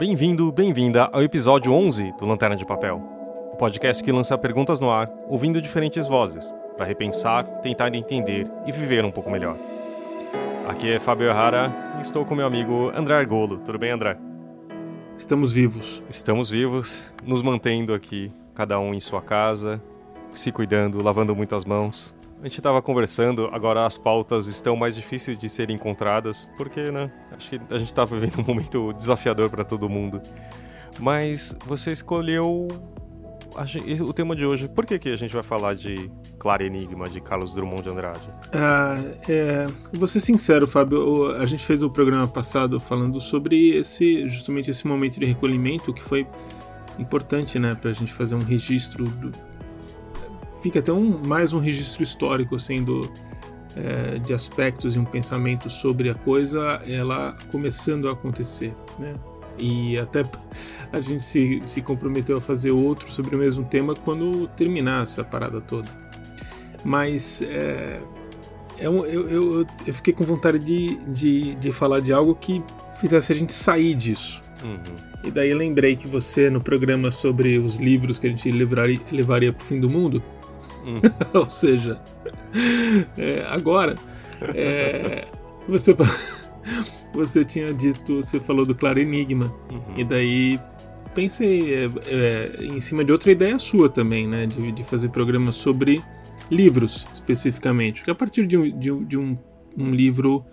Bem-vindo, bem-vinda ao episódio 11 do Lanterna de Papel, o um podcast que lança perguntas no ar, ouvindo diferentes vozes, para repensar, tentar entender e viver um pouco melhor. Aqui é Fábio Errara e estou com meu amigo André Argolo. Tudo bem, André? Estamos vivos. Estamos vivos, nos mantendo aqui, cada um em sua casa, se cuidando, lavando muito as mãos, a gente estava conversando, agora as pautas estão mais difíceis de serem encontradas, porque, né? Acho que a gente está vivendo um momento desafiador para todo mundo. Mas você escolheu o tema de hoje. Por que, que a gente vai falar de Claro Enigma, de Carlos Drummond de Andrade? Ah, é, vou ser sincero, Fábio. A gente fez o programa passado falando sobre esse, justamente esse momento de recolhimento que foi importante, né, para a gente fazer um registro do, fica até um, mais um registro histórico assim do, é, de aspectos e um pensamento sobre a coisa ela começando a acontecer né? E até a gente se, se comprometeu a fazer outro sobre o mesmo tema quando terminar essa parada toda. Mas é, é um, eu, eu, eu fiquei com vontade de, de, de falar de algo que fizesse a gente sair disso. Uhum. E daí lembrei que você, no programa sobre os livros que a gente levaria, levaria para o fim do mundo, Hum. Ou seja, é, agora, é, você, você tinha dito, você falou do Claro Enigma, uhum. e daí pensei é, é, em cima de outra ideia sua também, né? De, de fazer programas sobre livros, especificamente. Porque a partir de um, de, de um, um livro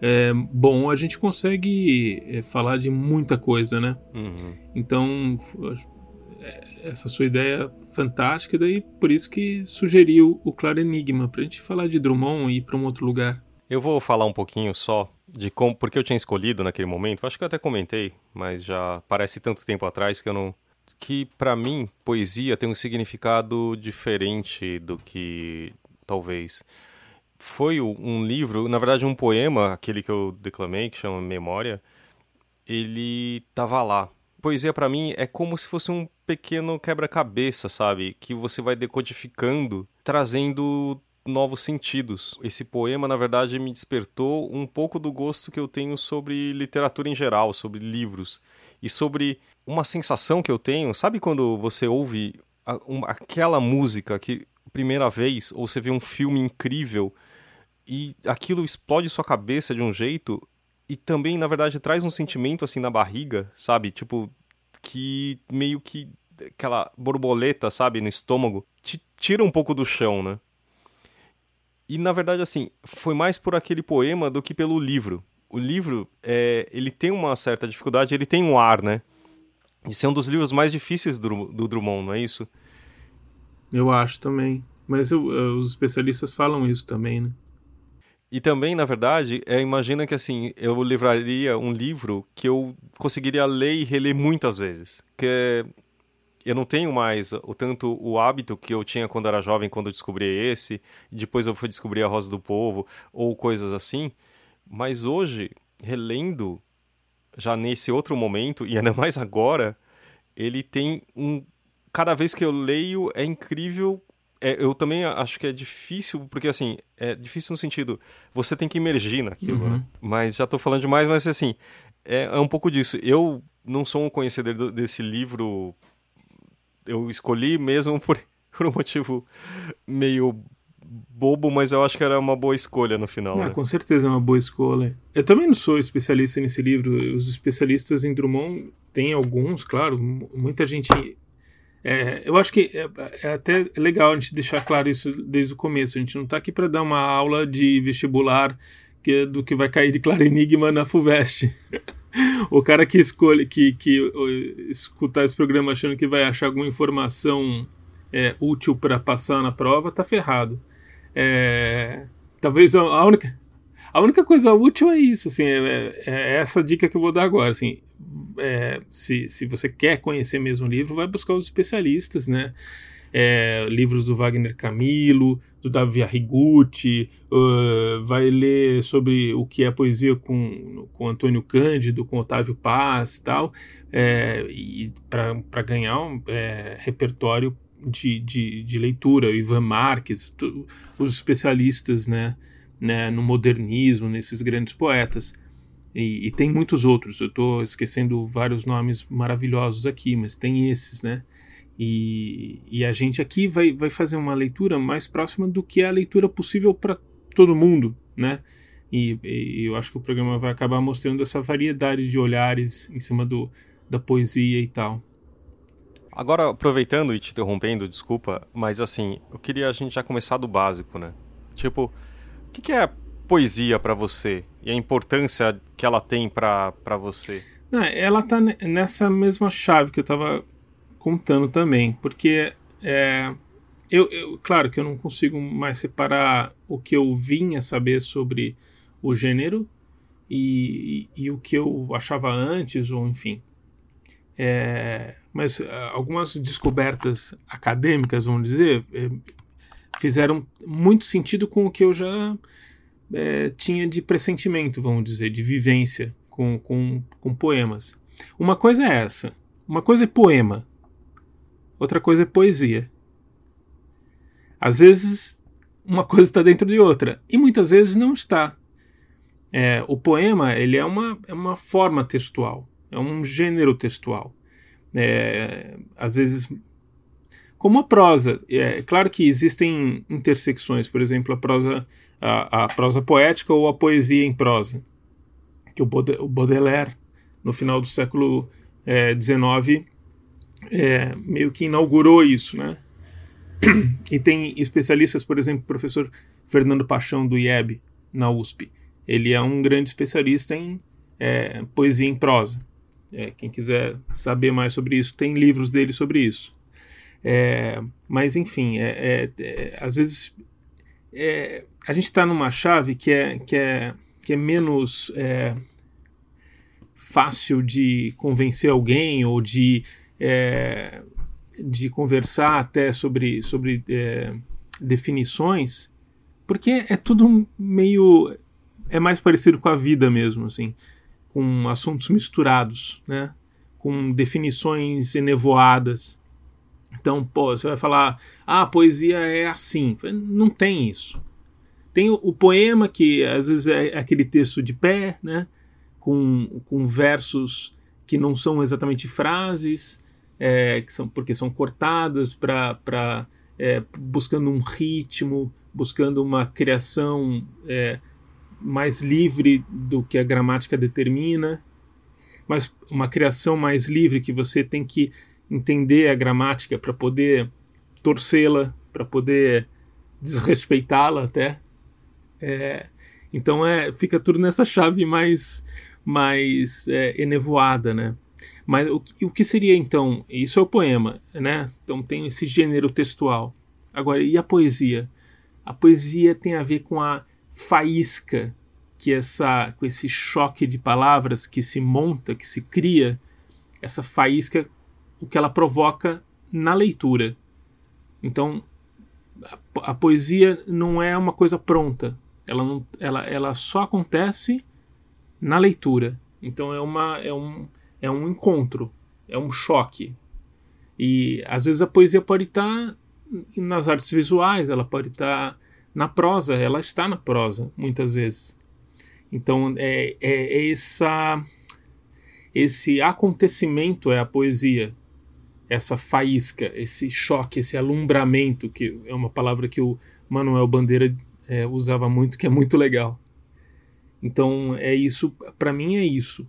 é, bom, a gente consegue é, falar de muita coisa, né? Uhum. Então, essa sua ideia fantástica, daí por isso que sugeriu o Claro Enigma, pra gente falar de Drummond e ir para um outro lugar. Eu vou falar um pouquinho só de como, porque eu tinha escolhido naquele momento, acho que eu até comentei, mas já parece tanto tempo atrás que eu não que para mim poesia tem um significado diferente do que talvez foi um livro, na verdade um poema, aquele que eu declamei que chama Memória, ele tava lá poesia para mim é como se fosse um pequeno quebra-cabeça, sabe? Que você vai decodificando, trazendo novos sentidos. Esse poema, na verdade, me despertou um pouco do gosto que eu tenho sobre literatura em geral, sobre livros e sobre uma sensação que eu tenho. Sabe quando você ouve a, aquela música que primeira vez ou você vê um filme incrível e aquilo explode sua cabeça de um jeito e também, na verdade, traz um sentimento assim na barriga, sabe? Tipo, que meio que aquela borboleta, sabe, no estômago, te tira um pouco do chão, né? E na verdade, assim, foi mais por aquele poema do que pelo livro. O livro, é, ele tem uma certa dificuldade, ele tem um ar, né? Isso é um dos livros mais difíceis do, do Drummond, não é isso? Eu acho também. Mas eu, os especialistas falam isso também, né? E também, na verdade, é, imagina que assim, eu livraria um livro que eu conseguiria ler e reler muitas vezes. Que eu não tenho mais o tanto o hábito que eu tinha quando era jovem, quando eu descobri esse, depois eu fui descobrir a Rosa do Povo, ou coisas assim. Mas hoje, relendo, já nesse outro momento, e ainda mais agora, ele tem um. Cada vez que eu leio, é incrível é, eu também acho que é difícil, porque assim, é difícil no sentido, você tem que emergir naquilo, uhum. né? Mas já estou falando demais, mas assim, é, é, um pouco disso. Eu não sou um conhecedor desse livro, eu escolhi mesmo por, por um motivo meio bobo, mas eu acho que era uma boa escolha no final. Ah, né? Com certeza é uma boa escolha. Eu também não sou especialista nesse livro. Os especialistas em Drummond têm alguns, claro. Muita gente é, eu acho que é, é, até legal a gente deixar claro isso desde o começo. A gente não está aqui para dar uma aula de vestibular que, do que vai cair de claro enigma na FUVEST. o cara que escolhe, que, que escutar esse programa achando que vai achar alguma informação é, útil para passar na prova, tá ferrado. É, talvez a, a única a única coisa útil é isso, assim, é, é, é essa dica que eu vou dar agora, assim, é, se, se você quer conhecer mesmo o livro, vai buscar os especialistas, né? É, livros do Wagner Camilo, do Davi Arrigucci, uh, vai ler sobre o que é poesia com, com Antônio Cândido, com Otávio Paz tal, é, e para ganhar um é, repertório de, de, de leitura, Ivan Marques, tu, os especialistas né, né, no modernismo, nesses grandes poetas. E, e tem muitos outros. Eu estou esquecendo vários nomes maravilhosos aqui, mas tem esses, né? E, e, a gente aqui vai, vai fazer uma leitura mais próxima do que é a leitura possível para todo mundo, né? E, e, eu acho que o programa vai acabar mostrando essa variedade de olhares em cima do, da poesia e tal. Agora, aproveitando e te interrompendo, desculpa, mas assim, eu queria a gente já começar do básico, né? Tipo, o que, que é poesia para você e a importância que ela tem para você? Não, ela tá nessa mesma chave que eu tava contando também, porque é, eu, eu, claro que eu não consigo mais separar o que eu vinha saber sobre o gênero e, e, e o que eu achava antes, ou enfim. É, mas uh, algumas descobertas acadêmicas, vamos dizer, é, fizeram muito sentido com o que eu já é, tinha de pressentimento, vamos dizer, de vivência com, com, com poemas. Uma coisa é essa, uma coisa é poema, outra coisa é poesia. Às vezes uma coisa está dentro de outra e muitas vezes não está. É, o poema ele é uma, é uma forma textual, é um gênero textual. É, às vezes como a prosa. É claro que existem intersecções, por exemplo, a prosa, a, a prosa poética ou a poesia em prosa, que o, Baudelaire, no final do século XIX, é, é, meio que inaugurou isso, né? E tem especialistas, por exemplo, o professor Fernando Paixão do IEB, na USP. Ele é um grande especialista em é, poesia em prosa. É, quem quiser saber mais sobre isso, tem livros dele sobre isso. É, mas enfim, é, às vezes é, a gente está numa chave que é, que é, que é menos é, fácil de convencer alguém ou de, de conversar até sobre, sobre definições, porque é tudo meio. é mais parecido com a vida mesmo, assim, com assuntos misturados, né? com definições enevoadas. Então, pô, você vai falar, ah, a poesia é assim. Não tem isso. Tem o, poema, que às vezes é aquele texto de pé, né? Com, com versos que não são exatamente frases, é, que são, porque são cortadas para é, buscando um ritmo, buscando uma criação é, mais livre do que a gramática determina, mas uma criação mais livre que você tem que entender a gramática para poder torcê-la, para poder desrespeitá-la até. É, então é, fica tudo nessa chave mais, mais é, enevoada, né? Mas o, o que seria então? Isso é o poema, né? Então tem esse gênero textual. Agora, e a poesia? A poesia tem a ver com a faísca que essa, com esse choque de palavras que se monta, que se cria, essa faísca o que ela provoca na leitura. Então, a, a poesia não é uma coisa pronta. Ela, não, ela, ela só acontece na leitura. Então é, uma, é, um, é um encontro, é um choque. E às vezes a poesia pode estar nas artes visuais, ela pode estar na prosa, ela está na prosa, muitas vezes. Então é, é, é essa, esse acontecimento é a poesia essa faísca, esse choque, esse alumbramento, que é uma palavra que o Manuel Bandeira é, usava muito, que é muito legal. Então é isso, para mim é isso.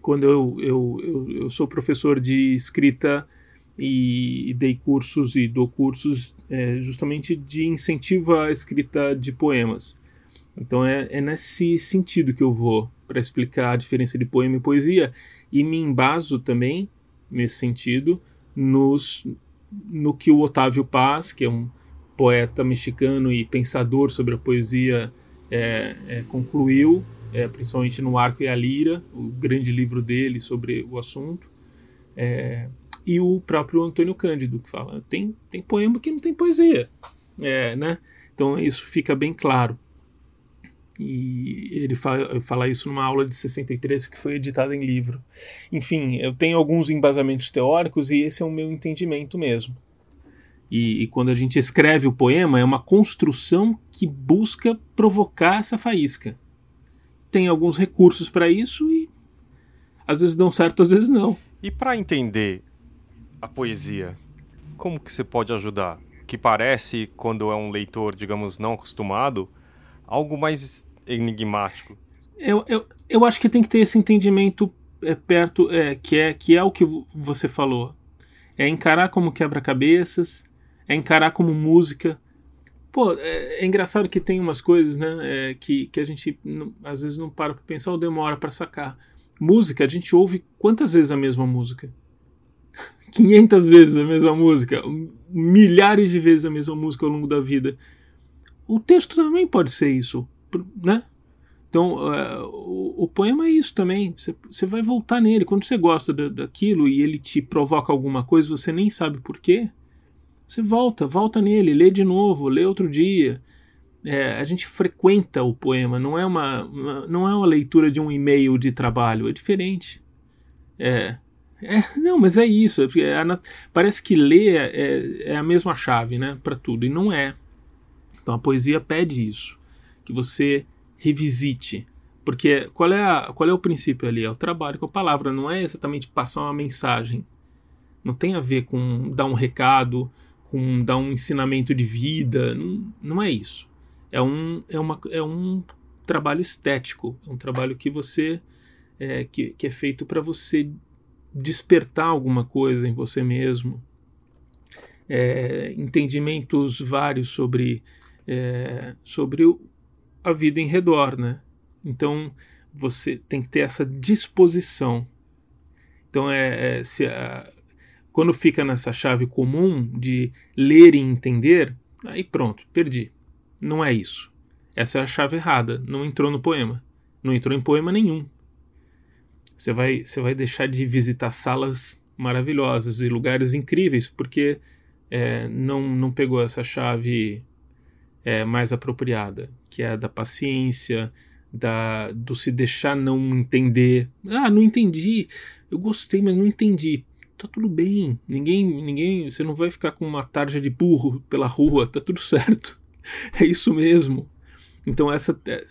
Quando eu, eu, eu, eu, sou professor de escrita e, dei cursos e dou cursos é, justamente de incentivo à escrita de poemas. Então é, é nesse sentido que eu vou para explicar a diferença de poema e poesia e me embaso também nesse sentido nos, no que o Otávio Paz, que é um poeta mexicano e pensador sobre a poesia, é, é, concluiu, é, principalmente no Arco e a Lira, o grande livro dele sobre o assunto, é, e o próprio Antônio Cândido, que fala, tem, tem poema que não tem poesia, é, né? Então isso fica bem claro. E ele fala, fala, isso numa aula de 63 que foi editada em livro. Enfim, eu tenho alguns embasamentos teóricos e esse é o meu entendimento mesmo. E, e, quando a gente escreve o poema, é uma construção que busca provocar essa faísca. tem alguns recursos para isso e às vezes dão certo, às vezes não. E para entender a poesia, como que você pode ajudar? Que parece, quando é um leitor, digamos, não acostumado, algo mais enigmático. Eu, eu, eu acho que tem que ter esse entendimento é, perto, é, que, é, que é o que você falou. É encarar como quebra-cabeças, é encarar como música. Pô, é, é, engraçado que tem umas coisas, né, é, que, que a gente não, às vezes não para pra pensar ou demora para sacar. Música, a gente ouve quantas vezes a mesma música? 500 vezes a mesma música, milhares de vezes a mesma música ao longo da vida. O texto também pode ser isso, né? Então, uh, o, o, poema é isso também. Você vai voltar nele. Quando você gosta da, daquilo e ele te provoca alguma coisa, você nem sabe por quê. Você volta, volta nele, lê de novo, lê outro dia. É, a gente frequenta o poema, não é uma, uma não é uma leitura de um e-mail de trabalho, é diferente. É, é, não, mas é isso. É, é, parece que ler é, é a mesma chave, né, para tudo e não é. Então a poesia pede isso, que você revisite, porque qual é a, qual é o princípio ali? É o trabalho com a palavra, não é exatamente passar uma mensagem. Não tem a ver com dar um recado, com dar um ensinamento de vida, não, não é isso. É um, é, uma, é um trabalho estético, é um trabalho que você é, que, que é feito para você despertar alguma coisa em você mesmo, é, entendimentos vários sobre, é, sobre o, a vida em redor, né? Então você tem que ter essa disposição. Então é, é se a, quando fica nessa chave comum de ler e entender, aí pronto, perdi. Não é isso. Essa é a chave errada. Não entrou no poema. Não entrou em poema nenhum. Você vai, você vai deixar de visitar salas maravilhosas e lugares incríveis porque é, não, não pegou essa chave é, mais apropriada, que é da paciência, da, do se deixar não entender. Ah, não entendi. Eu gostei, mas não entendi. Tá tudo bem. Ninguém, ninguém, você não vai ficar com uma tarja de burro pela rua. Tá tudo certo. É isso mesmo. Então essa é,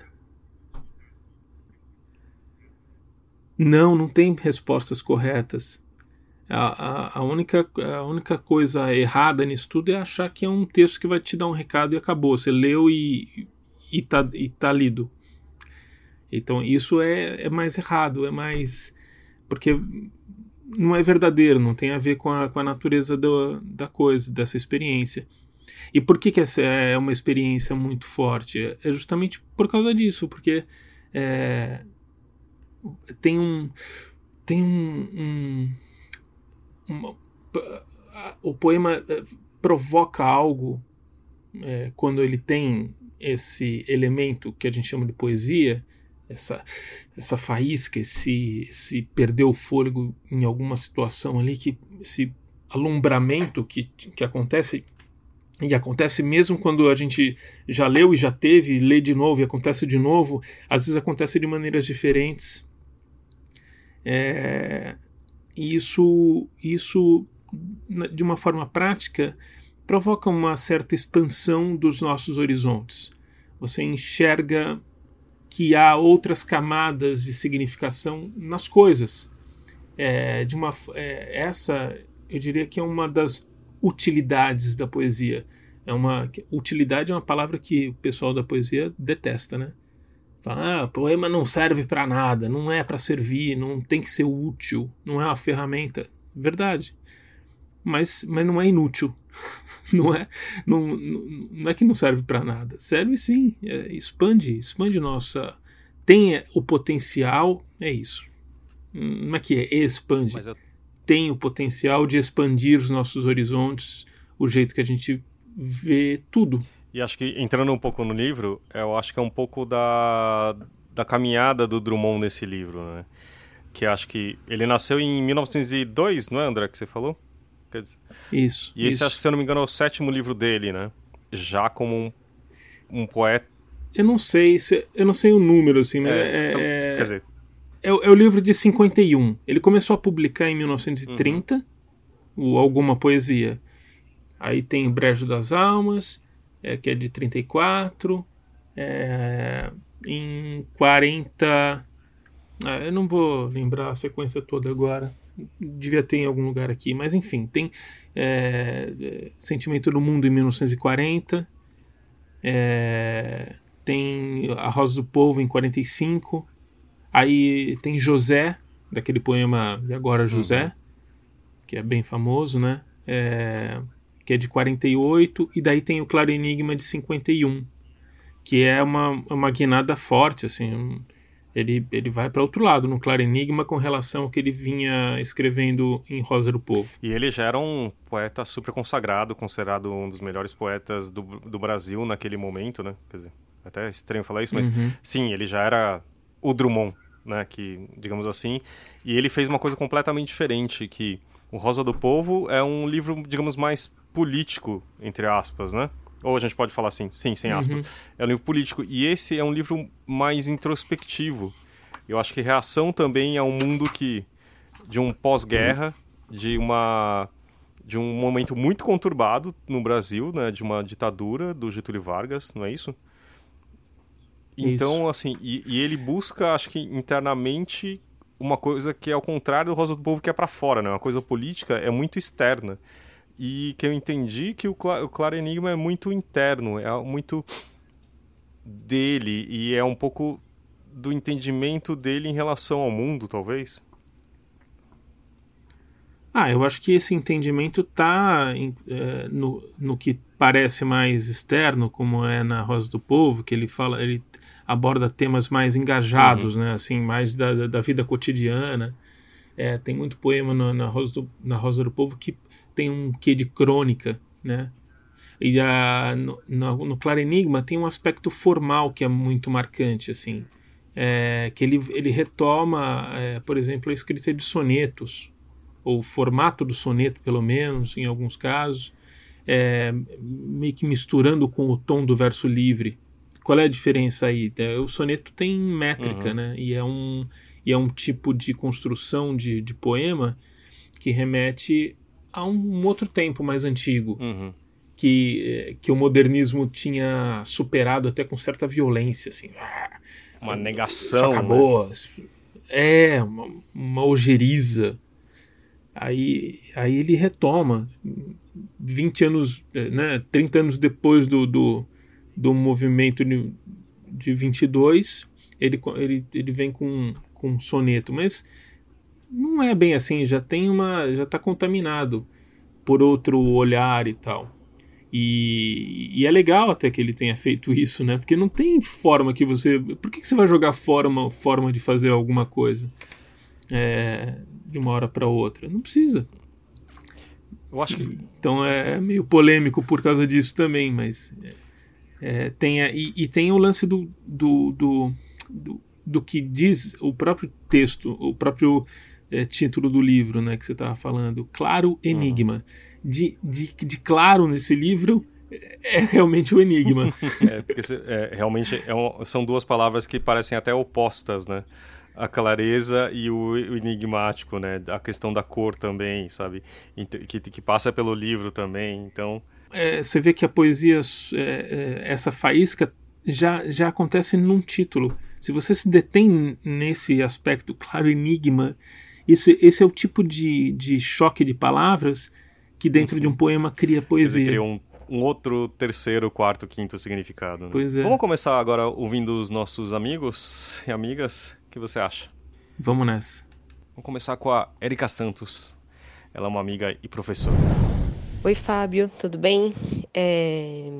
Não, não tem respostas corretas. A, a, a, única, a única coisa errada nisso tudo é achar que é um texto que vai te dar um recado e acabou. Você leu e, e, tá, e tá lido. Então isso é, é mais errado, é mais. Porque não é verdadeiro, não tem a ver com a, com a natureza do, da coisa, dessa experiência. E por que, que essa é uma experiência muito forte? É justamente por causa disso, porque é, tem um tem um, um uma, o poema eh, provoca algo é, quando ele tem esse elemento que a gente chama de poesia essa essa faísca esse esse perder o fôlego em alguma situação ali que esse alumbramento que, que acontece e acontece mesmo quando a gente já leu e já teve, lê de novo e acontece de novo, às vezes acontece de maneiras diferentes. É, isso, isso, de uma forma prática, provoca uma certa expansão dos nossos horizontes. Você enxerga que há outras camadas de significação nas coisas. É, de uma, é, essa, eu diria que é uma das utilidades da poesia. É uma utilidade é uma palavra que o pessoal da poesia detesta, né? Fala, ah, poema não serve para nada, não é para servir, não tem que ser útil, não é uma ferramenta. Verdade. Mas, mas não é inútil. não é não, não é que não serve para nada. Serve sim, é, expande, expande nossa tem o potencial, é isso. Não é que é expande. Eu... Tem o potencial de expandir os nossos horizontes, o jeito que a gente vê tudo. E acho que entrando um pouco no livro, eu acho que é um pouco da, da caminhada do Drummond nesse livro, né? Que acho que ele nasceu em 1902, não é, André, que você falou? Dizer, isso. E esse, isso. acho que, se eu não me engano, é o sétimo livro dele, né? Já como um, um poeta. Eu não sei, se, eu não sei o número, assim, mas é, é, é quer dizer... É, é, o livro de 51. Ele começou a publicar em 1930 uhum. o Alguma Poesia. Aí tem Brejo das Almas, é, que é de 34. É, em 40. Ah, eu não vou lembrar a sequência toda agora. Devia ter em algum lugar aqui, mas enfim, tem é, Sentimento do Mundo em 1940, é, tem A Rosa do Povo em 45, aí tem José, daquele poema de Agora José, uhum. que é bem famoso, né? É, que é de 48, e daí tem o Claro Enigma de 51, que é uma, uma guinada forte, assim, um, ele, ele vai para outro lado no Claro Enigma com relação ao que ele vinha escrevendo em Rosa do Povo. E ele já era um poeta super consagrado, considerado um dos melhores poetas do, do Brasil naquele momento, né? Quer dizer, até estranho falar isso, mas uhum. sim, ele já era o Drummond, né? Que, digamos assim, e ele fez uma coisa completamente diferente, que o Rosa do Povo é um livro, digamos, mais político, entre aspas, né? Ou a gente pode falar assim, sim, sem aspas. Uhum. É um livro político. E esse é um livro mais introspectivo. Eu acho que reação também é um mundo que. de um pós-guerra, de uma. de um momento muito conturbado no Brasil, né? De uma ditadura do Getúlio Vargas, não é isso? Então, isso. assim, e, e, ele busca, acho que internamente, uma coisa que é ao contrário do Rosa do Povo, que é para fora, né? Uma coisa política é muito externa e que eu entendi que o, Cla o Claro Enigma é muito interno, é muito dele e é um pouco do entendimento dele em relação ao mundo, talvez. Ah, eu acho que esse entendimento está é, no, no que parece mais externo, como é na Rosa do Povo, que ele fala, ele aborda temas mais engajados, uhum. né, assim, mais da, da vida cotidiana. É, tem muito poema no, na, Rosa do, na Rosa do Povo que tem um quê de crônica, né? E a, no, no, no Claro Enigma tem um aspecto formal que é muito marcante, assim. É, que ele, ele retoma, é, por exemplo, a escrita de sonetos, ou o formato do soneto, pelo menos, em alguns casos, é, meio que misturando com o tom do verso livre. Qual é a diferença aí? É, o soneto tem métrica, uhum. né? E é, um, e é um tipo de construção de, de poema que remete a um outro tempo mais antigo. Uhum. Que, que o modernismo tinha superado até com certa violência, assim. Ah, uma negação. acabou. Né? É, uma, uma ojeriza. Aí, aí ele retoma, 20 anos, né, 30 anos depois do, do, do movimento de, de 22, ele, ele, ele vem com, com um soneto. Mas não é bem assim, já tem uma, já está contaminado por outro olhar e tal. E, e, é legal até que ele tenha feito isso, né? Porque não tem forma que você. Por que, que você vai jogar fora uma forma de fazer alguma coisa é, de uma hora para outra? Não precisa. Eu acho que. Então é, é meio polêmico por causa disso também, mas. É, tem a, e, e, tem o lance do, do, do, do, do que diz o próprio texto, o próprio é, título do livro né, que você estava falando, Claro Enigma. Uhum. De, de, de claro nesse livro é realmente o enigma. é, porque é, realmente é um, são duas palavras que parecem até opostas, né? A clareza e o, o, enigmático, né? A questão da cor também, sabe? Que, que passa pelo livro também, então... É, você vê que a poesia, é, é, essa faísca, já, já acontece num título. Se você se detém nesse aspecto, claro, enigma, esse, esse é o tipo de, de choque de palavras que dentro de um poema cria poesia. Cria um, um outro terceiro, quarto, quinto significado. Né? Pois é. Vamos começar agora ouvindo os nossos amigos e amigas. O que você acha? Vamos nessa. Vamos começar com a Erika Santos. Ela é uma amiga e professora. Oi, Fábio, tudo bem? É...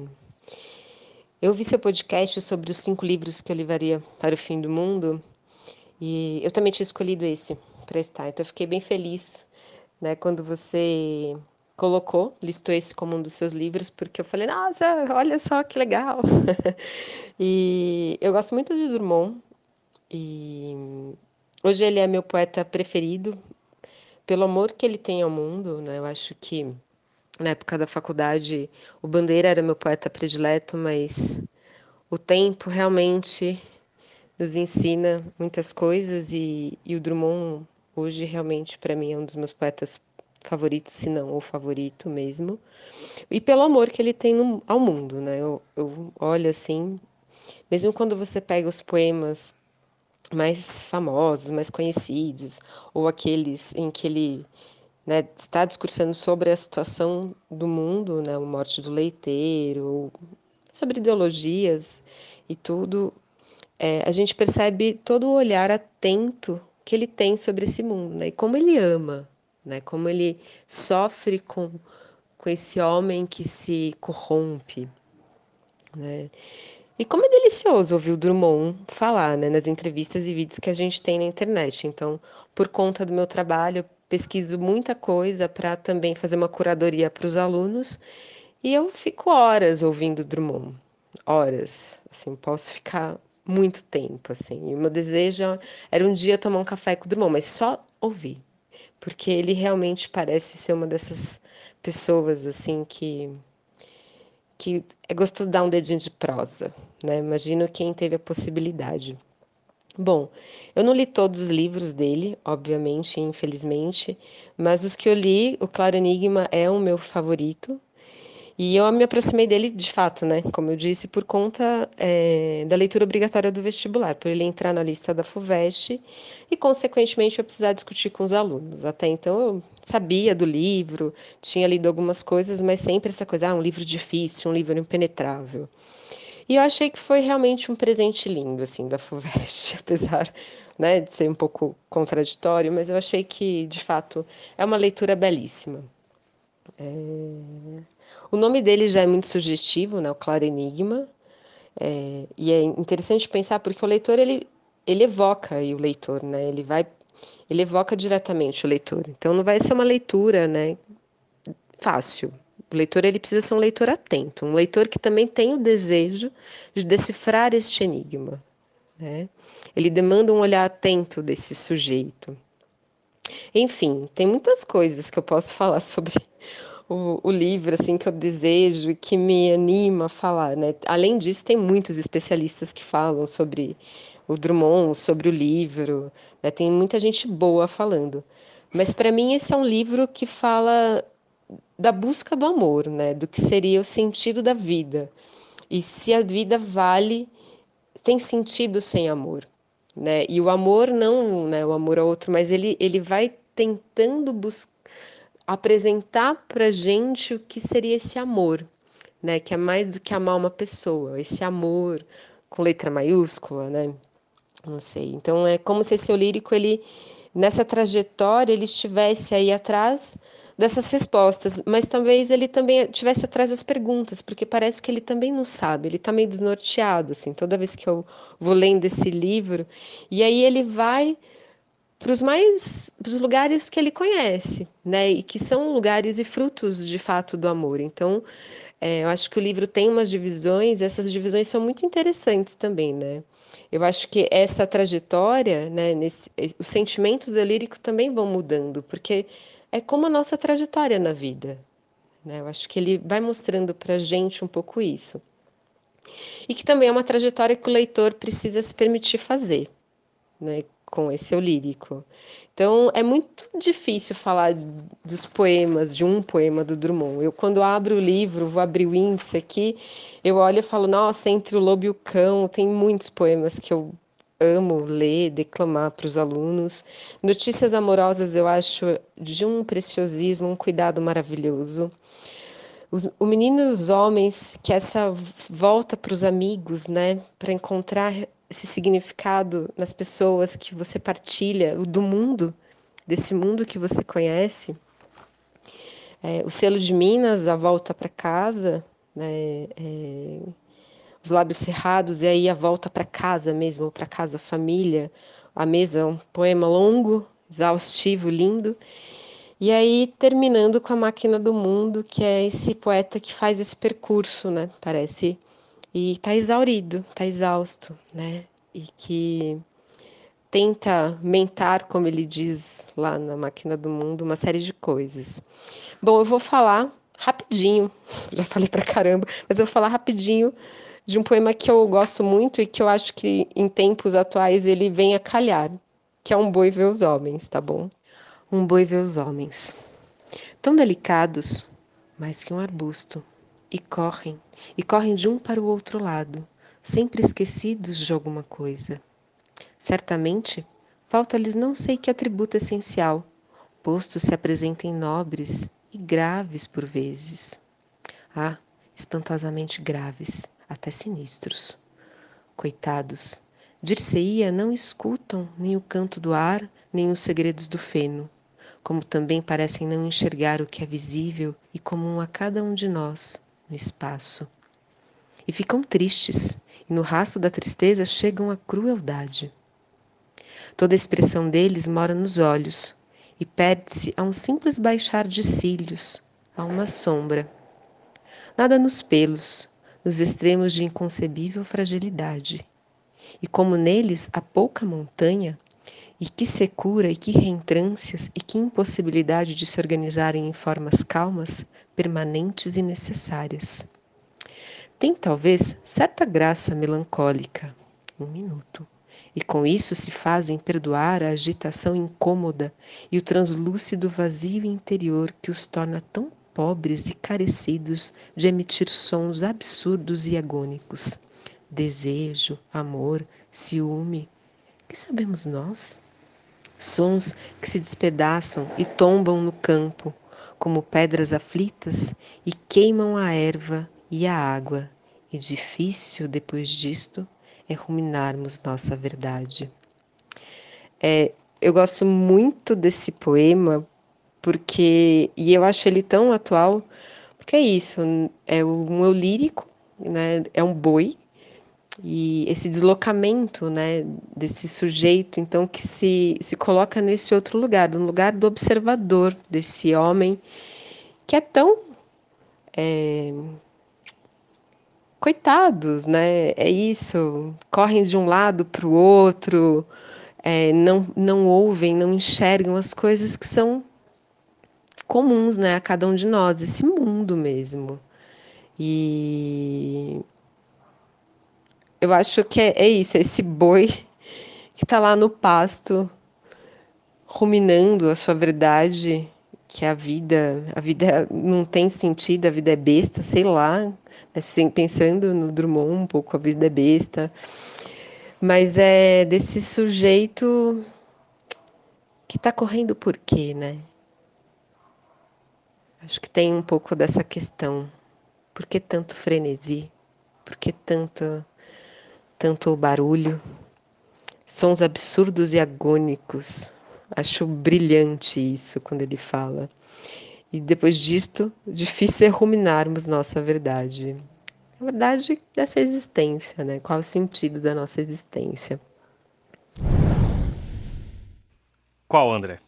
Eu vi seu podcast sobre os cinco livros que eu levaria para o fim do mundo e eu também tinha escolhido esse, prestar. Então eu fiquei bem feliz, né, quando você colocou, listou esse como um dos seus livros, porque eu falei, nossa, olha só que legal. e eu gosto muito de Drummond e hoje ele é meu poeta preferido pelo amor que ele tem ao mundo, né? Eu acho que na época da faculdade o Bandeira era meu poeta predileto, mas o tempo realmente nos ensina muitas coisas e, e o Drummond Hoje, realmente, para mim, é um dos meus poetas favoritos, se não o favorito mesmo. E pelo amor que ele tem no, ao mundo, né? Eu, eu olho assim Mesmo quando você pega os poemas mais famosos, mais conhecidos, ou aqueles em que ele né, está discursando sobre a situação do mundo, né, a morte do leiteiro, sobre ideologias e tudo, é, a gente percebe todo o olhar atento que ele tem sobre esse mundo, né, e como ele ama, né, como ele sofre com, com esse homem que se corrompe, né, e como é delicioso ouvir o Drummond falar, né, nas entrevistas e vídeos que a gente tem na internet. Então, por conta do meu trabalho, pesquiso muita coisa para também fazer uma curadoria para os alunos. E eu fico horas ouvindo Drummond, horas, assim, posso ficar muito tempo, assim. E o meu desejo era um dia tomar um café com o Drummond, mas só ouvir, porque ele realmente parece ser uma dessas pessoas assim que que é gostoso dar um dedinho de prosa, né? Imagino quem teve a possibilidade. Bom, eu não li todos os livros dele, obviamente, infelizmente, mas os que eu li, o Claro Enigma é o meu favorito. E eu me aproximei dele, de fato, né? Como eu disse, por conta é, da leitura obrigatória do vestibular, por ele entrar na lista da FUVEST e, consequentemente, eu precisar discutir com os alunos. Até então eu sabia do livro, tinha lido algumas coisas, mas sempre essa coisa, ah, um livro difícil, um livro impenetrável. E eu achei que foi realmente um presente lindo, assim, da FUVEST, apesar né, de ser um pouco contraditório, mas eu achei que, de fato, é uma leitura belíssima. É... O nome dele já é muito sugestivo, né, o Claro Enigma, é... e é interessante pensar porque o leitor, ele, ele evoca aí o leitor, né, ele vai, ele evoca diretamente o leitor. Então, não vai ser uma leitura, né, fácil, o leitor ele precisa ser um leitor atento, um leitor que também tem o desejo de decifrar este enigma. Né? Ele demanda um olhar atento desse sujeito. Enfim, tem muitas coisas que eu posso falar sobre o, o, livro, assim, que eu desejo e que me anima a falar, né? Além disso, tem muitos especialistas que falam sobre o Drummond, sobre o livro, né? Tem muita gente boa falando. Mas para mim esse é um livro que fala da busca do amor, né? Do que seria o sentido da vida. E se a vida vale, tem sentido sem amor, né? E o amor não, né? O amor ao outro, mas ele, ele vai tentando buscar apresentar para gente o que seria esse amor, né? Que é mais do que amar uma pessoa, esse amor com letra maiúscula, né? Não sei. Então é como se esse lírico ele nessa trajetória ele estivesse aí atrás dessas respostas, mas talvez ele também tivesse atrás das perguntas, porque parece que ele também não sabe, ele está meio desnorteado, assim, toda vez que eu vou lendo esse livro, e aí ele vai para os mais para os lugares que ele conhece, né, e que são lugares e frutos de fato do amor. Então, é, eu acho que o livro tem umas divisões, e essas divisões são muito interessantes também, né. Eu acho que essa trajetória, né, nesse, os sentimentos do lírico também vão mudando, porque é como a nossa trajetória na vida. Né? Eu acho que ele vai mostrando para a gente um pouco isso. E que também é uma trajetória que o leitor precisa se permitir fazer, né? com esse eu lírico. Então, é muito difícil falar dos poemas, de um poema do Drummond. Eu, quando abro o livro, vou abrir o índice aqui, eu olho e falo, nossa, entre o lobo e o cão, tem muitos poemas que eu amo ler, declamar para os alunos. Notícias amorosas eu acho de um preciosismo, um cuidado maravilhoso. Os, o menino e os homens, que essa volta para os amigos, né, para encontrar esse significado nas pessoas que você partilha, do mundo, desse mundo que você conhece. É, o selo de Minas, a volta para casa, né, é, os lábios cerrados e aí a volta para casa mesmo, para casa família. A mesa é um poema longo, exaustivo, lindo. E aí terminando com a máquina do mundo, que é esse poeta que faz esse percurso, né? Parece e tá exaurido, tá exausto, né? E que tenta mentar, como ele diz lá na Máquina do Mundo, uma série de coisas. Bom, eu vou falar rapidinho, já falei pra caramba, mas eu vou falar rapidinho de um poema que eu gosto muito e que eu acho que em tempos atuais ele vem a calhar, que é Um Boi Vê os Homens, tá bom? Um boi vê os homens, tão delicados, mais que um arbusto, e correm, e correm de um para o outro lado, sempre esquecidos de alguma coisa. Certamente, falta-lhes não sei que atributo essencial, posto se apresentem nobres e graves por vezes. Ah, espantosamente graves, até sinistros. Coitados, dir-se-ia não escutam nem o canto do ar, nem os segredos do feno, como também parecem não enxergar o que é visível e comum a cada um de nós no espaço. E ficam tristes, e no rastro da tristeza chegam à crueldade. Toda a expressão deles mora nos olhos e perde-se a um simples baixar de cílios, a uma sombra. Nada nos pelos, nos extremos de inconcebível fragilidade. E como neles há pouca montanha, e que secura e que reentrâncias e que impossibilidade de se organizarem em formas calmas, permanentes e necessárias. Tem talvez certa graça melancólica. Um minuto. E com isso se fazem perdoar a agitação incômoda e o translúcido vazio interior que os torna tão pobres e carecidos de emitir sons absurdos e agônicos. Desejo, amor, ciúme. Que sabemos nós? Sons que se despedaçam e tombam no campo, como pedras aflitas, e queimam a erva e a água, e difícil, depois disto, é ruminarmos nossa verdade. É, eu gosto muito desse poema porque e eu acho ele tão atual porque é isso é um eu lírico né é um boi e esse deslocamento né desse sujeito então que se se coloca nesse outro lugar no lugar do observador desse homem que é tão é, coitados né é isso correm de um lado para o outro é, não não ouvem não enxergam as coisas que são comuns, né, a cada um de nós, esse mundo mesmo. E eu acho que é, é isso, esse boi que está lá no pasto ruminando a sua verdade, que a vida, a vida não tem sentido, a vida é besta, sei lá, pensando no Drummond um pouco, a vida é besta, mas é desse sujeito que está correndo por quê, né? Acho que tem um pouco dessa questão. Por que tanto frenesi? Por que tanto, tanto barulho? Sons absurdos e agônicos. Acho brilhante isso quando ele fala. E depois disto, difícil é ruminarmos nossa verdade. A verdade dessa existência, né? Qual o sentido da nossa existência? Qual, André?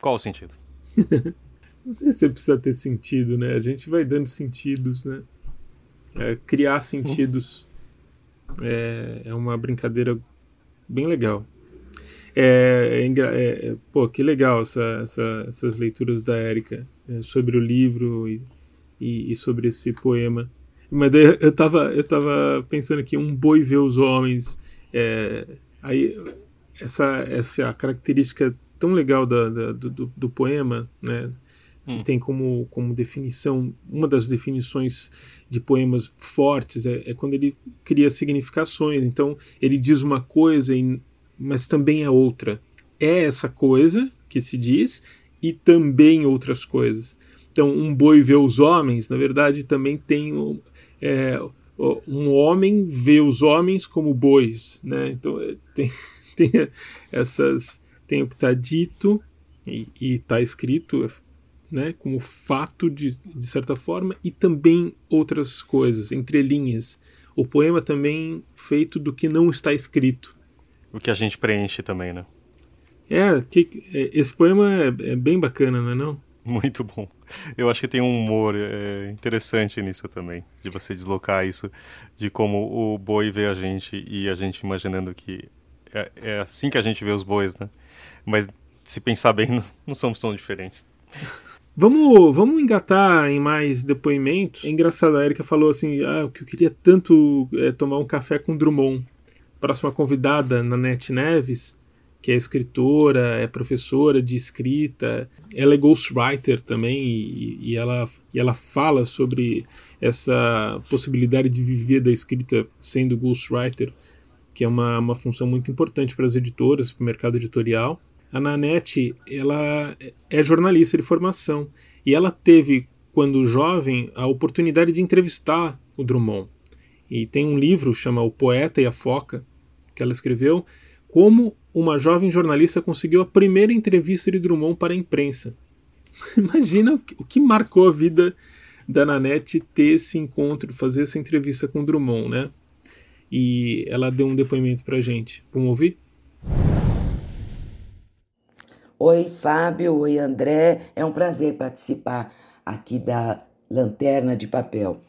Qual o sentido? Não sei se precisa ter sentido, né? A gente vai dando sentidos, né? É, criar sentidos é, é, uma brincadeira bem legal. É, é, é, é pô, que legal essa, essa, essas leituras da Érica é, sobre o livro e, e, e, sobre esse poema. Mas daí eu tava, eu tava pensando aqui, um boi vê os homens. aí essa, essa característica tão legal da, da do, do, poema, né? Que hum. tem como, como definição, uma das definições de poemas fortes é, é, quando ele cria significações. Então, ele diz uma coisa, mas também é outra. É essa coisa que se diz e também outras coisas. Então, um boi vê os homens, na verdade, também tem é, um homem vê os homens como bois, né? Então é, tem, tem essas tem o que está dito e está escrito né, como fato de, de certa forma, e também outras coisas, entrelinhas. O poema também feito do que não está escrito. O que a gente preenche também, né? É, que, é, esse poema é, é, bem bacana, não é não? Muito bom. Eu acho que tem um humor é, interessante nisso também, de você deslocar isso, de como o boi vê a gente e a gente imaginando que é, é assim que a gente vê os bois, né? Mas se pensar bem, não, não somos tão diferentes. Vamos, vamos engatar em mais depoimentos. É engraçado, a Erika falou assim: ah, que eu queria tanto é tomar um café com Drummond. Próxima convidada, Nanete Neves, que é escritora, é professora de escrita, ela é ghostwriter também e, e, ela, e ela fala sobre essa possibilidade de viver da escrita sendo ghostwriter, que é uma, uma função muito importante para as editoras, para o mercado editorial. A Nanette, ela é jornalista de formação e ela teve, quando jovem, a oportunidade de entrevistar o Drummond. E tem um livro chama O Poeta e a Foca, que ela escreveu, como uma jovem jornalista conseguiu a primeira entrevista de Drummond para a imprensa. Imagina o que marcou a vida da Nanette ter esse encontro, fazer essa entrevista com Drummond, né? E ela deu um depoimento para gente. Vamos ouvir? Oi, Fábio. Oi, André. É um prazer participar aqui da Lanterna de Papel.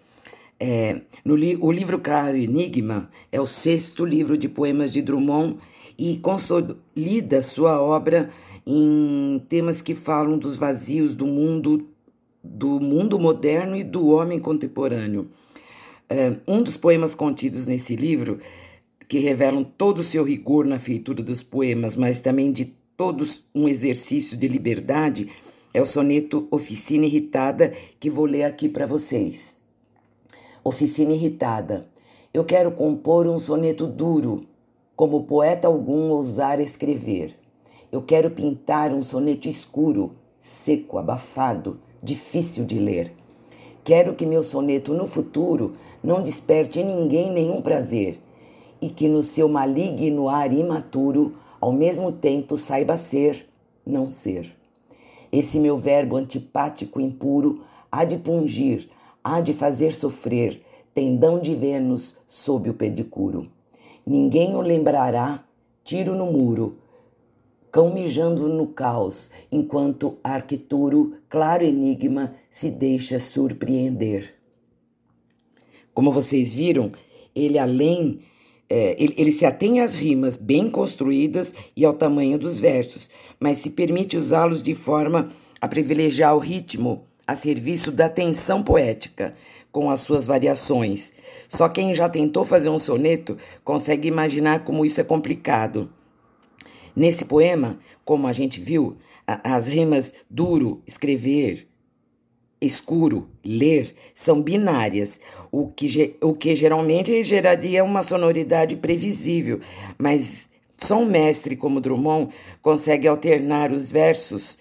É, no li o livro Claro Enigma é o sexto livro de poemas de Drummond e consolida sua obra em temas que falam dos vazios do mundo, do mundo moderno e do homem contemporâneo. É, um dos poemas contidos nesse livro, que revelam todo o seu rigor na feitura dos poemas, mas também de todos um exercício de liberdade, é o soneto Oficina Irritada, que vou ler aqui para vocês. Oficina irritada. Eu quero compor um soneto duro, como poeta algum ousar escrever. Eu quero pintar um soneto escuro, seco, abafado, difícil de ler. Quero que meu soneto no futuro não desperte em ninguém nenhum prazer e que no seu maligno ar imaturo, ao mesmo tempo saiba ser, não ser. Esse meu verbo antipático impuro há de pungir, há de fazer sofrer, tendão de Vênus sob o pedicuro. Ninguém o lembrará, tiro no muro, cão mijando no caos, enquanto Arquituro, claro enigma, se deixa surpreender. Como vocês viram, ele além é, ele, ele, se atém às rimas bem construídas e ao tamanho dos versos, mas se permite usá-los de forma a privilegiar o ritmo a serviço da tensão poética, com as suas variações. Só quem já tentou fazer um soneto consegue imaginar como isso é complicado. Nesse poema, como a gente viu, as rimas duro, escrever, escuro, ler, são binárias, o que, o que geralmente geraria uma sonoridade previsível, mas só um mestre como Drummond consegue alternar os versos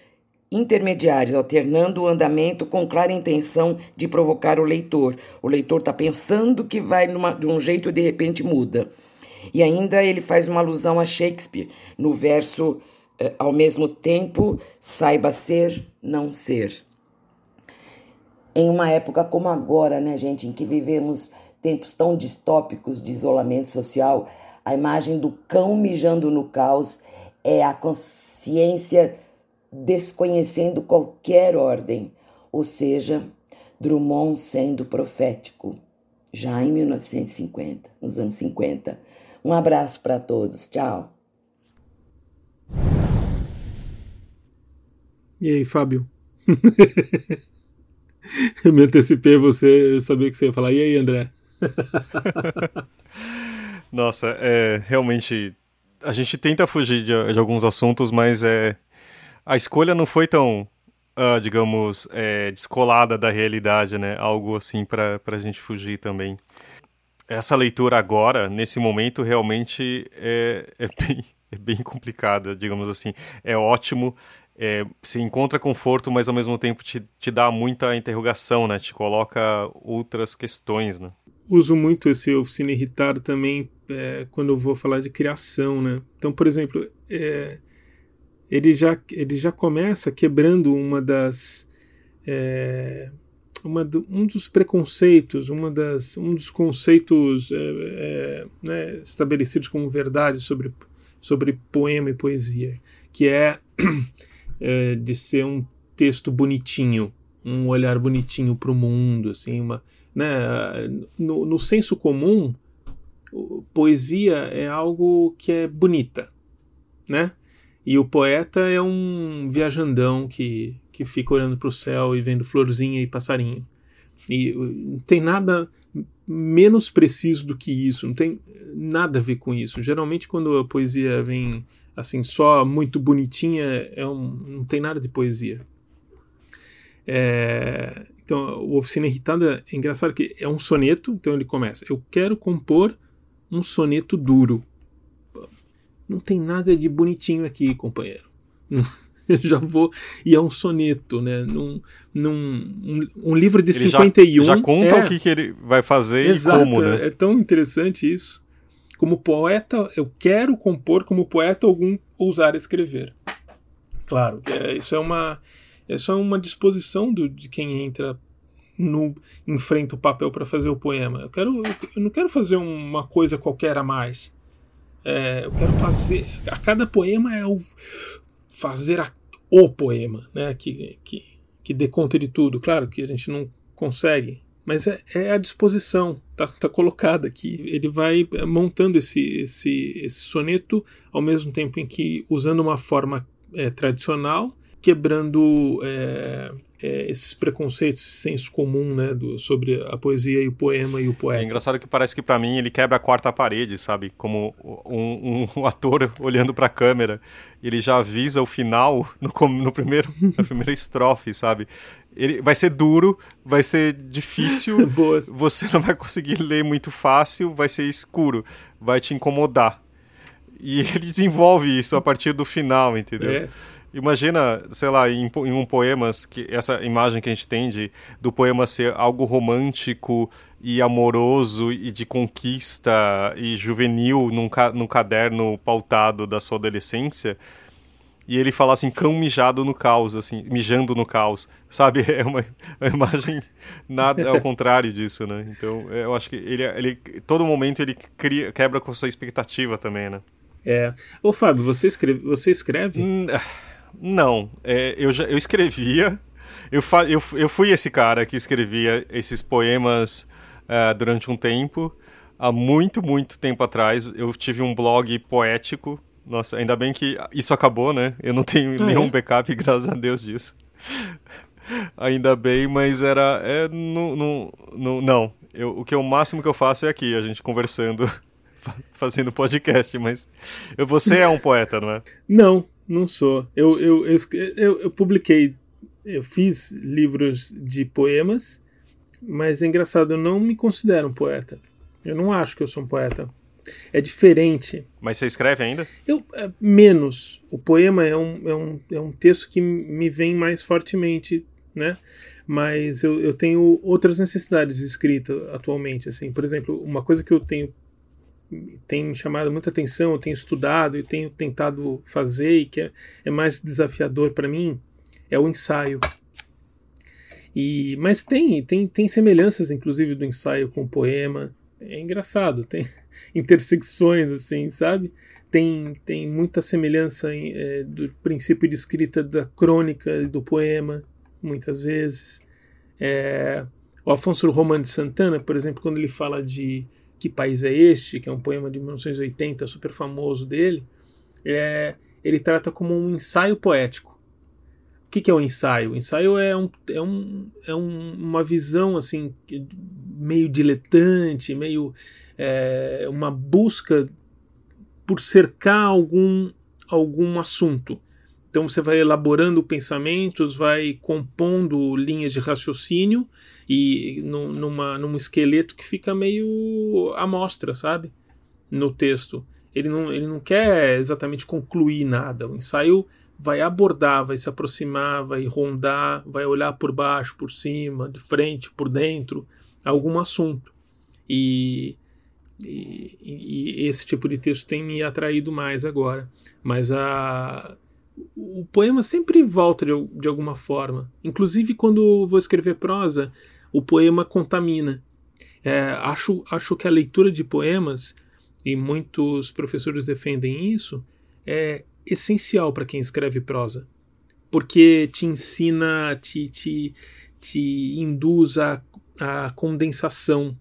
intermediários, alternando o andamento com clara intenção de provocar o leitor. O leitor está pensando que vai numa, de um jeito e de repente muda. E ainda ele faz uma alusão a Shakespeare no verso eh, ao mesmo tempo, saiba ser, não ser. Em uma época como agora, né, gente, em que vivemos tempos tão distópicos de isolamento social, a imagem do cão mijando no caos é a consciência desconhecendo qualquer ordem, ou seja, Drummond sendo profético, já em 1950, nos anos 50. Um abraço para todos, tchau. E aí, Fábio? eu me antecipei você, eu sabia que você ia falar. E aí, André? Nossa, é realmente. A gente tenta fugir de, de alguns assuntos, mas é a escolha não foi tão, uh, digamos, é, descolada da realidade, né? Algo assim para a gente fugir também. Essa leitura agora, nesse momento, realmente é, é, bem, é bem complicada, digamos assim. É ótimo, é, se encontra conforto, mas ao mesmo tempo te, te dá muita interrogação, né? Te coloca outras questões, né? Uso muito esse oficina irritado também é, quando eu vou falar de criação, né? Então, por exemplo, é, ele já, ele já começa quebrando uma das. É, uma do, um dos preconceitos, uma das, um dos conceitos é, é, né, estabelecidos como verdade sobre, sobre poema e poesia, que é, é de ser um texto bonitinho, um olhar bonitinho para o mundo, assim, uma, né, no, no senso comum, poesia é algo que é bonita, né? E o poeta é um viajandão que, que fica olhando para o céu e vendo florzinha e passarinho. E não tem nada menos preciso do que isso, não tem nada a ver com isso. Geralmente, quando a poesia vem assim, só muito bonitinha, é um, não tem nada de poesia. É, então, o Oficina Irritada é engraçado que é um soneto, então ele começa: Eu quero compor um soneto duro. Não tem nada de bonitinho aqui, companheiro. Eu já vou. E é um soneto, né? Num, num, um, um livro de ele 51. Já, já conta é, o que, que ele vai fazer exato, e como, né? É tão interessante isso. Como poeta, eu quero compor como poeta algum ousar escrever. Claro, é, isso é uma isso é uma disposição do, de quem entra no enfrenta o papel para fazer o poema. Eu quero eu não quero fazer uma coisa qualquer a mais. É, eu quero fazer a cada poema é o fazer a, o poema, né? Que, que que dê conta de tudo. Claro que a gente não consegue, mas é, é a disposição, tá, tá colocada aqui. Ele vai montando esse, esse, esse soneto ao mesmo tempo em que usando uma forma é, tradicional, quebrando é, é, esses preconceitos, esse senso comum, né, do, sobre a poesia e o poema e o poeta. É engraçado que parece que para mim ele quebra a quarta parede, sabe? Como um, um, um ator olhando para a câmera, ele já avisa o final no, no primeiro, na primeira estrofe, sabe? Ele vai ser duro, vai ser difícil, você não vai conseguir ler muito fácil, vai ser escuro, vai te incomodar. E ele desenvolve isso a partir do final, entendeu? É. Imagina, sei lá, em, em, um poema, que essa imagem que a gente tem de, do poema ser algo romântico e amoroso e de conquista e juvenil num, ca, num caderno pautado da sua adolescência e ele fala assim, cão mijado no caos, assim, mijando no caos, sabe? É uma, uma imagem nada ao contrário disso, né? Então, é, eu acho que ele, ele todo momento ele cria, quebra com a sua expectativa também, né? É. Ô, Fábio, você escreve? Você escreve? Hum, não, é, eu já eu escrevia. Eu, fa, eu, eu fui esse cara que escrevia esses poemas uh, durante um tempo. Há muito, muito tempo atrás, eu tive um blog poético nossa, ainda bem que isso acabou, né? Eu não tenho ah, nenhum é? backup, graças a Deus, disso. ainda bem, mas era. É, no, no, no, não. Eu, o que o máximo que eu faço é aqui, a gente conversando, fazendo podcast, mas. Eu, você é um poeta, não é? Não, não sou. Eu, eu, eu, eu, eu publiquei. Eu fiz livros de poemas, mas é engraçado, eu não me considero um poeta. Eu não acho que eu sou um poeta é diferente. Mas você escreve ainda? Eu é, menos. O poema é um, é, um, é um texto que me vem mais fortemente, né? Mas eu, eu tenho outras necessidades de escrita atualmente, assim. Por exemplo, uma coisa que eu tenho tem chamado muita atenção, eu tenho estudado e tenho tentado fazer e que é, é mais desafiador para mim é o ensaio. E, mas tem, tem, tem semelhanças, inclusive, do ensaio com o poema. É engraçado, tem, intersecções, assim, sabe? Tem, tem muita semelhança em, é, do princípio de escrita da crônica e do poema, muitas vezes. É, o Afonso Romano de Santana, por exemplo, quando ele fala de Que País é Este, que é um poema de 1980 super famoso dele, é, ele trata como um ensaio poético. O que, que é o ensaio? O ensaio é, um, é, um, é um, uma visão assim meio diletante, meio é, uma busca por cercar algum, algum assunto. Então você vai elaborando pensamentos, vai compondo linhas de raciocínio e no, numa, num esqueleto que fica meio à mostra, sabe? No texto. Ele não, ele não quer exatamente concluir nada. O ensaio vai abordar, vai se aproximar, vai rondar, vai olhar por baixo, por cima, de frente, por dentro, algum assunto. E e, e, esse tipo de texto tem me atraído mais agora. Mas a, o poema sempre volta de, de alguma forma. Inclusive quando vou escrever prosa, o poema contamina. É, acho, acho que a leitura de poemas, e muitos professores defendem isso, é essencial para quem escreve prosa. Porque te ensina, te, te, te induz a, a condensação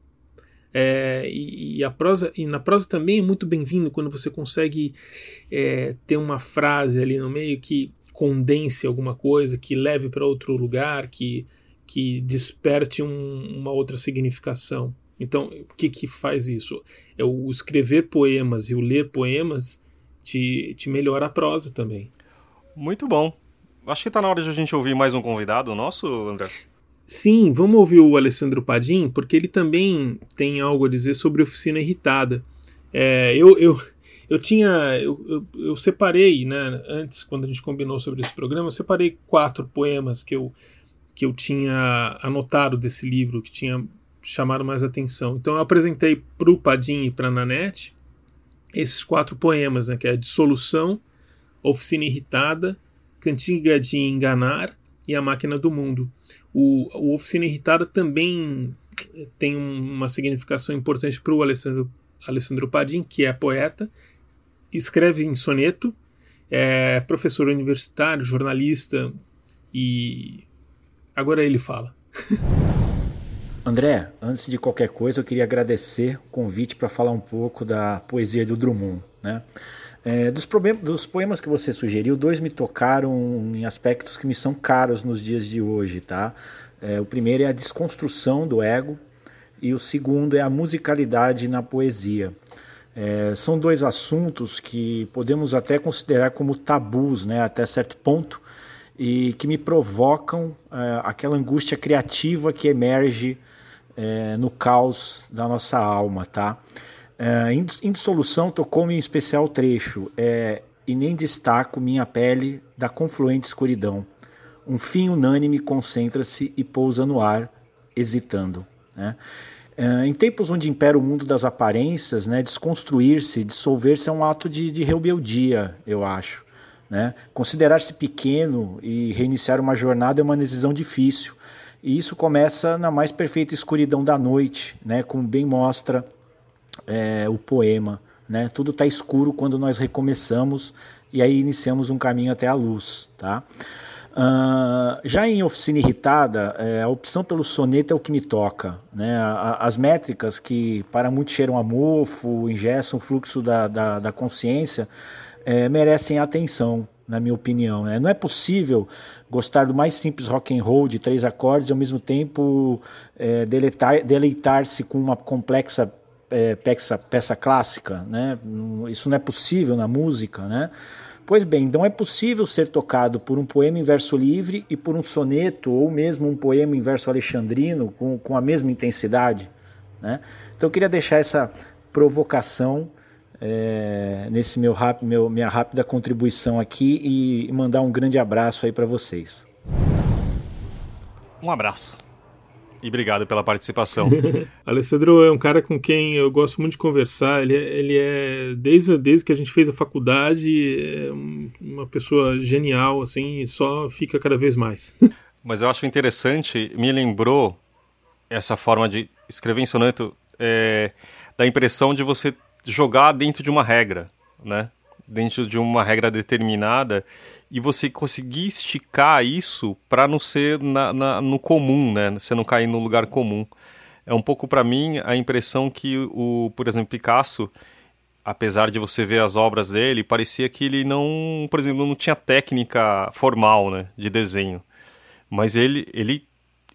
é, e, e, a prosa e na prosa também é muito bem-vindo quando você consegue é, ter uma frase ali no meio que condense alguma coisa, que leve para outro lugar, que, que desperte um, uma outra significação. Então, o que, que faz isso? É o escrever poemas e o ler poemas te, te melhora a prosa também. Muito bom. Acho que está na hora de a gente ouvir mais um convidado nosso, André. Sim, vamos ouvir o Alessandro Padim, porque ele também tem algo a dizer sobre Oficina Irritada. É, eu, eu, eu tinha. Eu, eu, eu, separei, né, antes, quando a gente combinou sobre esse programa, eu separei quatro poemas que eu, que eu tinha anotado desse livro, que tinha chamado mais atenção. Então eu apresentei para o Padim e para a Nanete esses quatro poemas, né, que é Dissolução, Oficina Irritada, Cantiga de Enganar e A Máquina do Mundo. O, o Oficina Irritada também tem uma significação importante para o Alessandro, Alessandro Padim, que é poeta, escreve em soneto, é professor universitário, jornalista e agora ele fala. André, antes de qualquer coisa, eu queria agradecer o convite para falar um pouco da poesia do Drummond. Né? É, dos, dos, poemas que você sugeriu, dois me tocaram em aspectos que me são caros nos dias de hoje. Tá? É, o primeiro é a desconstrução do ego e o segundo é a musicalidade na poesia. É, são dois assuntos que podemos até considerar como tabus, né, até certo ponto, e que me provocam é, aquela angústia criativa que emerge é, no caos da nossa alma, tá? É, Indissolução tocou-me em especial trecho, é, e nem destaco minha pele da confluente escuridão. Um fim unânime concentra-se e pousa no ar, hesitando. Né? É, em tempos onde impera o mundo das aparências, né, desconstruir-se, dissolver-se é um ato de, de rebeldia, eu acho. Né? Considerar-se pequeno e reiniciar uma jornada é uma decisão difícil, e isso começa na mais perfeita escuridão da noite, né? como bem mostra é, o poema. Né? Tudo está escuro quando nós recomeçamos e aí iniciamos um caminho até a luz. Tá? Uh, já em Oficina Irritada, é, a opção pelo soneto é o que me toca. Né? as métricas que para muitos cheiram a mofo, ingessam o fluxo da, da, da consciência, é, merecem atenção na minha opinião. Né? Não é possível gostar do mais simples rock and roll de três acordes e ao mesmo tempo é, deleitar-se com uma complexa é, peça, peça clássica. Né? Isso não é possível na música. Né? Pois bem, não é possível ser tocado por um poema em verso livre e por um soneto ou mesmo um poema em verso alexandrino com, com a mesma intensidade. Né? Então eu queria deixar essa provocação é, nesse meu, rap, meu minha rápida contribuição aqui e mandar um grande abraço aí para vocês. Um abraço. E obrigado pela participação. Alessandro é um cara com quem eu gosto muito de conversar. Ele é, ele é desde, desde que a gente fez a faculdade, é uma pessoa genial, assim, e só fica cada vez mais. Mas eu acho interessante, me lembrou essa forma de escrever em soneto, é, da impressão de você jogar dentro de uma regra, né? Dentro de uma regra determinada e você conseguir esticar isso para não ser na, na, no comum, né? Você não cair no lugar comum. É um pouco para mim a impressão que o, por exemplo, Picasso, apesar de você ver as obras dele, parecia que ele não, por exemplo, não tinha técnica formal, né, de desenho. Mas ele, ele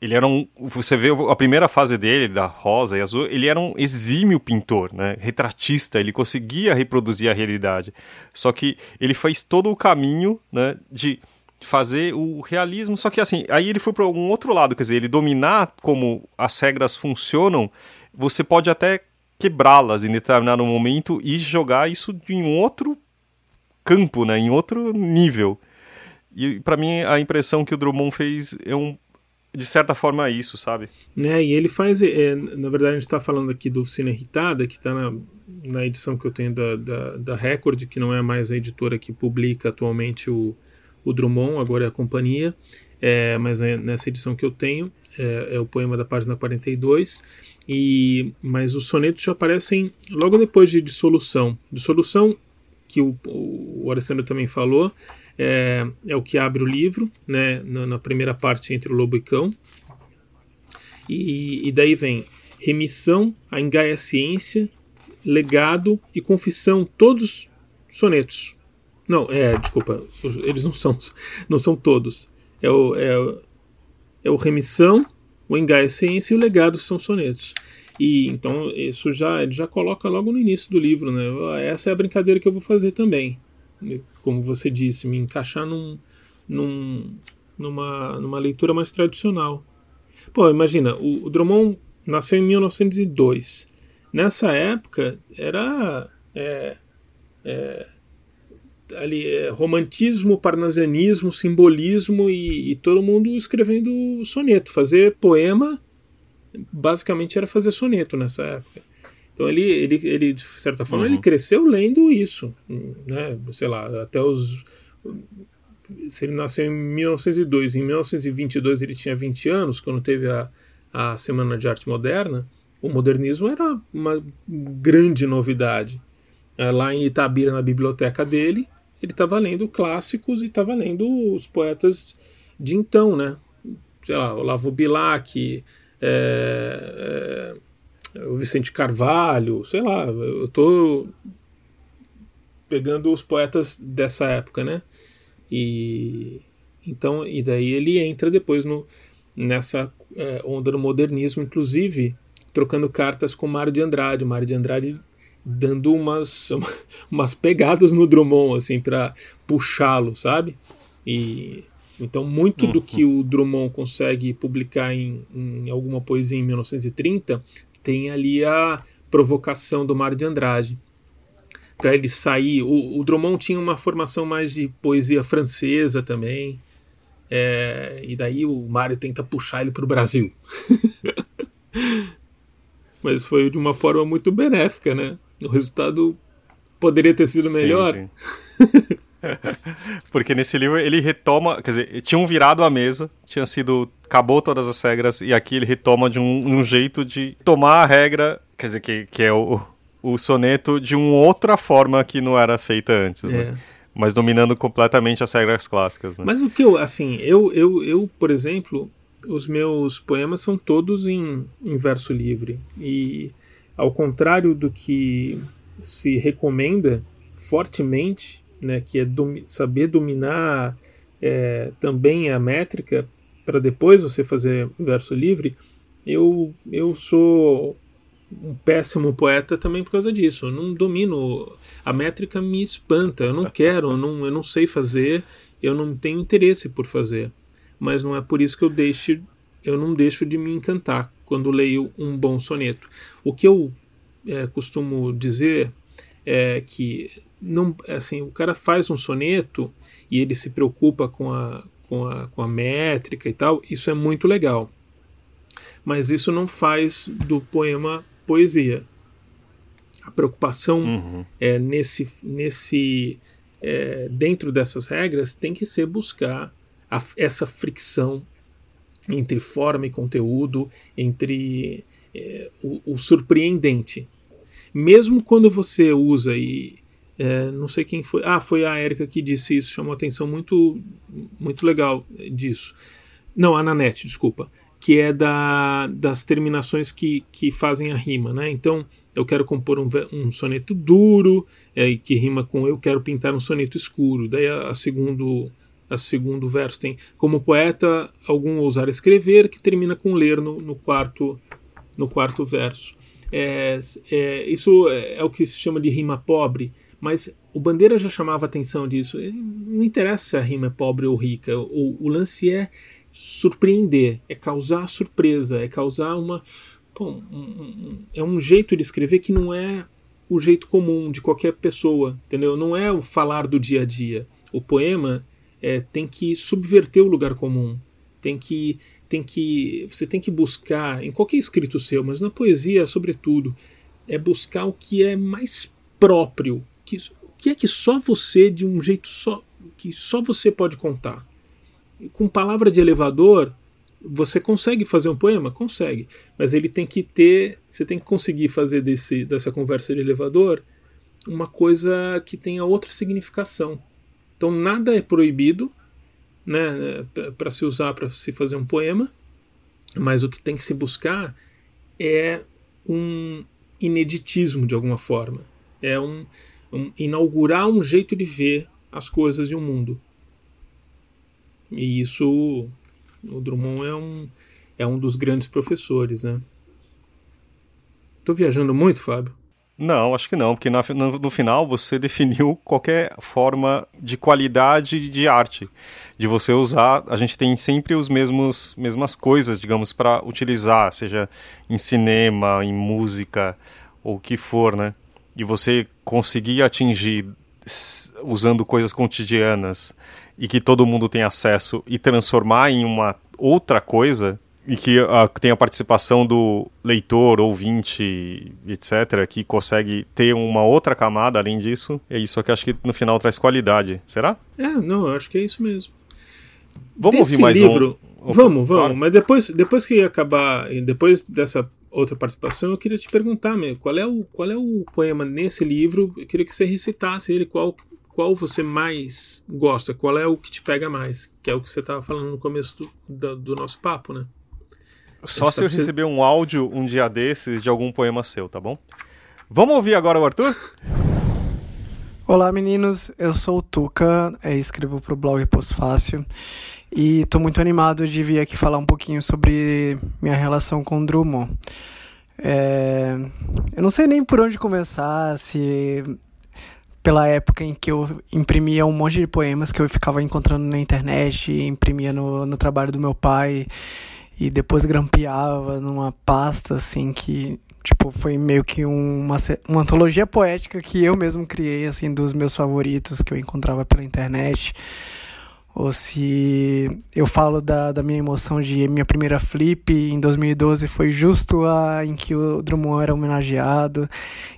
ele era um. Você vê a primeira fase dele, da rosa e azul, ele era um exímio pintor, né? Retratista, ele conseguia reproduzir a realidade. Só que ele fez todo o caminho, né? De fazer o realismo. Só que assim, aí ele foi para um outro lado, quer dizer, ele dominar como as regras funcionam, você pode até quebrá-las em determinado momento e jogar isso em outro campo, né? Em outro nível. E para mim a impressão que o Drummond fez é um de certa forma, isso, sabe? Né, e ele faz. É, na verdade, a gente está falando aqui do Cine Irritada, que está na, na edição que eu tenho da, da, da, Record, que não é mais a editora que publica atualmente o, o Drummond, agora é a companhia, é, mas é nessa edição que eu tenho, é, é, o poema da página 42. E, mas os sonetos já aparecem logo depois de Dissolução. Dissolução, que o, o Alessandro também falou, é, é o que abre o livro, né, na, na, primeira parte entre o lobo e cão. E, e daí vem remissão, a engaia ciência, legado e confissão, todos sonetos. Não, é, desculpa, eles não são, não são todos. É o, é, é o remissão, o engaia ciência e o legado são sonetos. E então isso já já coloca logo no início do livro, né? Essa é a brincadeira que eu vou fazer também. Como você disse, me encaixar num, num, numa, numa leitura mais tradicional. Pô, imagina, o, o Drummond nasceu em 1902. Nessa época era é, é, ali é, romantismo, parnasianismo, simbolismo e, e, todo mundo escrevendo soneto. Fazer poema basicamente era fazer soneto nessa época. Então ele, ele, ele de certa forma, uhum. ele cresceu lendo isso, né? Sei lá, até os se ele nasceu em 1902, em 1922 ele tinha 20 anos, quando teve a, a Semana de Arte Moderna, o modernismo era uma grande novidade. É, lá em Itabira, na biblioteca dele, ele estava lendo clássicos e estava lendo os poetas de então, né? Sei lá, Olavo Bilac, é, é, o Vicente Carvalho, sei lá, eu estou pegando os poetas dessa época, né? E então e daí ele entra depois no nessa é, onda do modernismo, inclusive trocando cartas com Mário de Andrade, Mário de Andrade dando umas umas pegadas no Drummond assim para puxá-lo, sabe? E então muito uhum. do que o Drummond consegue publicar em, em alguma poesia em 1930 tem ali a provocação do Mário de Andrade para ele sair. O, o, Drummond tinha uma formação mais de poesia francesa também. É, e daí o Mário tenta puxar ele para o Brasil. Mas foi de uma forma muito benéfica, né? O resultado poderia ter sido melhor. Sim, sim. Porque nesse livro ele retoma, quer dizer, tinham virado a mesa, tinha sido. acabou todas as regras, e aqui ele retoma de um, um jeito de tomar a regra, quer dizer, que, que é o, o soneto de uma outra forma que não era feita antes, né? é. né? Mas dominando completamente as regras clássicas. Né? Mas o que eu, assim, eu, eu, eu, por exemplo, os meus poemas são todos em, em verso livre. E ao contrário do que se recomenda fortemente, né, que é dom, saber dominar é, também a métrica para depois você fazer verso livre, eu, eu sou um péssimo poeta também por causa disso. Eu não domino. A métrica me espanta. Eu não quero, eu não, eu não sei fazer, eu não tenho interesse por fazer. Mas não é por isso que eu deixo, eu não deixo de me encantar quando leio um bom soneto. O que eu é, costumo dizer é que não, assim, o cara faz um soneto e ele se preocupa com a, com a, com a métrica e tal, isso é muito legal. Mas isso não faz do poema poesia. A preocupação uhum. é nesse, nesse é, dentro dessas regras tem que ser buscar a, essa fricção entre forma e conteúdo, entre é, o, o, surpreendente. Mesmo quando você usa e é, não sei quem foi, ah, foi a Érica que disse isso, chamou atenção muito, muito legal disso. Não, a Nanete, desculpa que é da, das terminações que, que fazem a rima, né? Então, eu quero compor um, um soneto duro, é, que rima com eu quero pintar um soneto escuro. Daí a, a segundo a segundo verso tem como poeta algum ousar escrever, que termina com ler no, no quarto no quarto verso. É, é, isso é, é o que se chama de rima pobre, mas o Bandeira já chamava atenção disso. Não interessa se a rima é pobre ou rica, o, o lance é surpreender, é causar surpresa, é causar uma. Bom, um, um, é um jeito de escrever que não é o jeito comum de qualquer pessoa, entendeu? Não é o falar do dia a dia. O poema é, tem que subverter o lugar comum, tem que tem que você tem que buscar em qualquer escrito seu, mas na poesia, sobretudo, é buscar o que é mais próprio, que, o que é que só você de um jeito só que só você pode contar com palavra de elevador, você consegue fazer um poema? Consegue. Mas ele tem que ter. Você tem que conseguir fazer desse, dessa conversa de elevador uma coisa que tenha outra significação. Então nada é proibido né, para se usar para se fazer um poema, mas o que tem que se buscar é um ineditismo de alguma forma. É um, um inaugurar um jeito de ver as coisas e o mundo. E isso, o Drummond é um, é um dos grandes professores, né? Tô viajando muito, Fábio? Não, acho que não, porque no, no, no, final você definiu qualquer forma de qualidade de arte. De você usar, a gente tem sempre os mesmos mesmas coisas, digamos, para utilizar, seja em cinema, em música, ou o que for, né? E você conseguir atingir usando coisas cotidianas e que todo mundo tem acesso e transformar em uma outra coisa, e que tem a participação do leitor, ouvinte, etc., que consegue ter uma outra camada além disso, é isso que acho que no final traz qualidade. Será? É, não, eu acho que é isso mesmo. Vamos Desse ouvir mais livro, um. Vamos, vamos, claro. mas depois, depois que acabar, depois dessa outra participação, eu queria te perguntar, meu, qual é o, qual é o poema nesse livro? Eu queria que você recitasse ele, qual, qual você mais gosta, qual é o que te pega mais, que é o que você estava falando no começo do, do, do nosso papo, né? Só se tá eu receber um áudio um dia desses de algum poema seu, tá bom? Vamos ouvir agora o Arthur? Olá meninos, eu sou o Tuca, é, escrevo para o blog Pós-Fácil e estou muito animado de vir aqui falar um pouquinho sobre minha relação com Drummond. É, eu não sei nem por onde começar, se pela época em que eu imprimia um monte de poemas que eu ficava encontrando na internet, imprimia no, no trabalho do meu pai e depois grampeava numa pasta assim que tipo foi meio que uma, uma antologia poética que eu mesmo criei assim dos meus favoritos que eu encontrava pela internet. Ou se eu falo da, da minha emoção de minha primeira flip em 2012 foi justo a em que o Drummond era homenageado.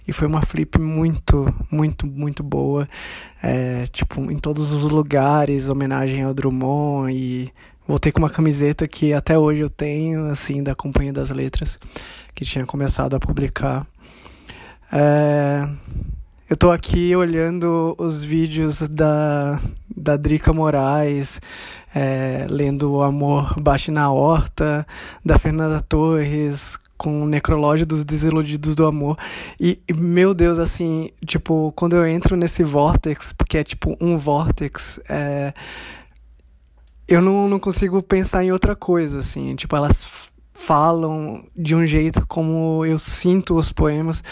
E foi uma flip muito muito muito boa. É, tipo em todos os lugares homenagem ao Drummond e Voltei com uma camiseta que até hoje eu tenho, assim, da Companhia das Letras, que tinha começado a publicar. É... Eu tô aqui olhando os vídeos da, da Drica Moraes, é, lendo O Amor Bate na Horta, da Fernanda Torres, com o Necrológio dos Desiludidos do Amor. E, meu Deus, assim, tipo, quando eu entro nesse vórtex, porque é tipo um vórtex, é, eu não, não consigo pensar em outra coisa, assim. Tipo, elas falam de um jeito como eu sinto os poemas.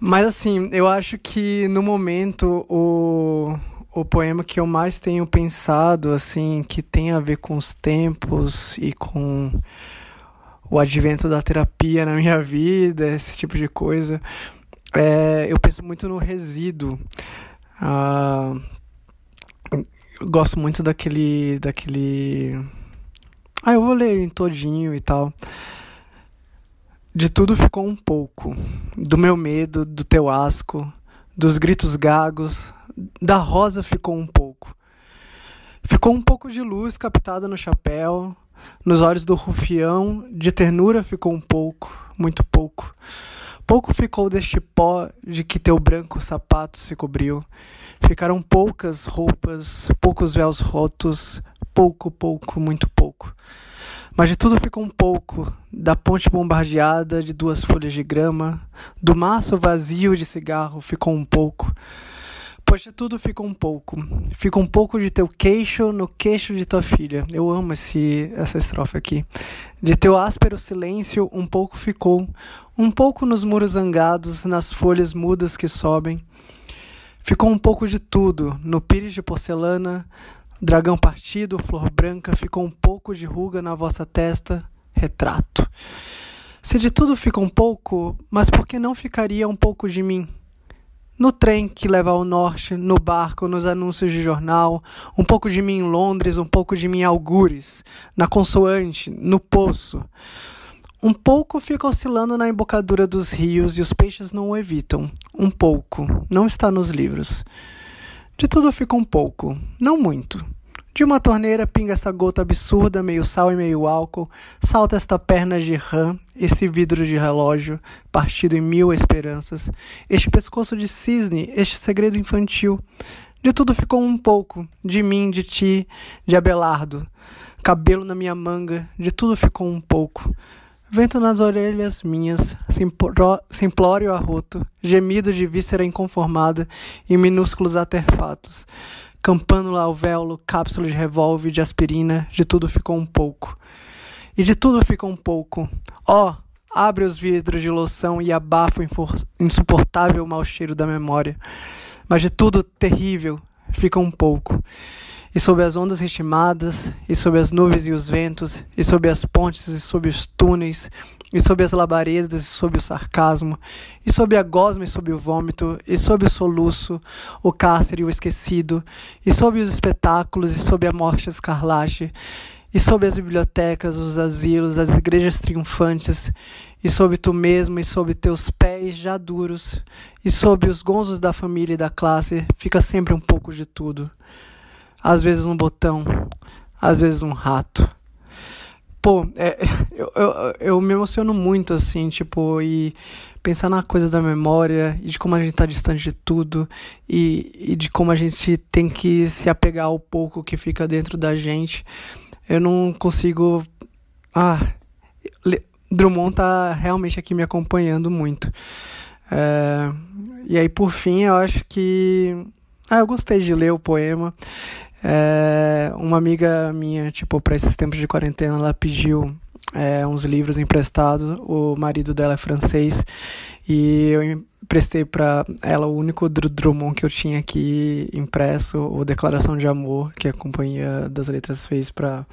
Mas, assim, eu acho que no momento o, o poema que eu mais tenho pensado, assim, que tem a ver com os tempos e com o advento da terapia na minha vida, esse tipo de coisa, é, eu penso muito no resíduo. Ah, gosto muito daquele. daquele. Ah, eu vou ler ele todinho e tal. De tudo ficou um pouco. Do meu medo, do teu asco, dos gritos gagos, da rosa ficou um pouco. Ficou um pouco de luz captada no chapéu, nos olhos do rufião, de ternura ficou um pouco, muito pouco. Pouco ficou deste pó de que teu branco sapato se cobriu. Ficaram poucas roupas, poucos véus rotos, pouco, pouco, muito pouco. Mas de tudo ficou um pouco, da ponte bombardeada de duas folhas de grama, do maço vazio de cigarro ficou um pouco. Pois de tudo ficou um pouco. Fica um pouco de teu queixo no queixo de tua filha. Eu amo esse, essa estrofe aqui. De teu áspero silêncio, um pouco ficou. Um pouco nos muros zangados, nas folhas mudas que sobem. Ficou um pouco de tudo, no pires de porcelana, dragão partido, flor branca, ficou um pouco de ruga na vossa testa, retrato. Se de tudo fica um pouco, mas por que não ficaria um pouco de mim? No trem que leva ao norte, no barco, nos anúncios de jornal, um pouco de mim em Londres, um pouco de mim em Algures, na consoante, no poço. Um pouco fica oscilando na embocadura dos rios e os peixes não o evitam. Um pouco. Não está nos livros. De tudo fica um pouco. Não muito. De uma torneira pinga essa gota absurda, meio sal e meio álcool. Salta esta perna de rã, esse vidro de relógio, partido em mil esperanças. Este pescoço de cisne, este segredo infantil. De tudo ficou um pouco. De mim, de ti, de Abelardo. Cabelo na minha manga, de tudo ficou um pouco. Vento nas orelhas minhas, simplório arroto, gemido de víscera inconformada e minúsculos artefatos. Campânula ao véolo, cápsula de revólver, de aspirina, de tudo ficou um pouco. E de tudo ficou um pouco. Ó, oh, abre os vidros de loção e abafa o insuportável mau cheiro da memória. Mas de tudo terrível fica um pouco. E sob as ondas ritmadas, e sob as nuvens e os ventos, e sob as pontes e sob os túneis, e sob as labaredas, e sob o sarcasmo, e sob a gosma e sob o vômito, e sob o soluço, o cárcere e o esquecido, e sob os espetáculos, e sob a morte escarlate, e sob as bibliotecas, os asilos, as igrejas triunfantes, e sob tu mesmo, e sob teus pés já duros, e sob os gonzos da família e da classe, fica sempre um pouco de tudo. Às vezes um botão, às vezes um rato. Pô, é, eu, eu, eu me emociono muito, assim, tipo, e pensar na coisa da memória, e de como a gente tá distante de tudo, e, e de como a gente tem que se apegar ao pouco que fica dentro da gente eu não consigo. Ah, Drummond tá realmente aqui me acompanhando muito. É... E aí, por fim, eu acho que. Ah, eu gostei de ler o poema. É... Uma amiga minha, tipo, para esses tempos de quarentena, ela pediu é, uns livros emprestados. O marido dela é francês e eu emprestei para ela o único Drummond que eu tinha aqui impresso, o Declaração de Amor, que a Companhia das Letras fez para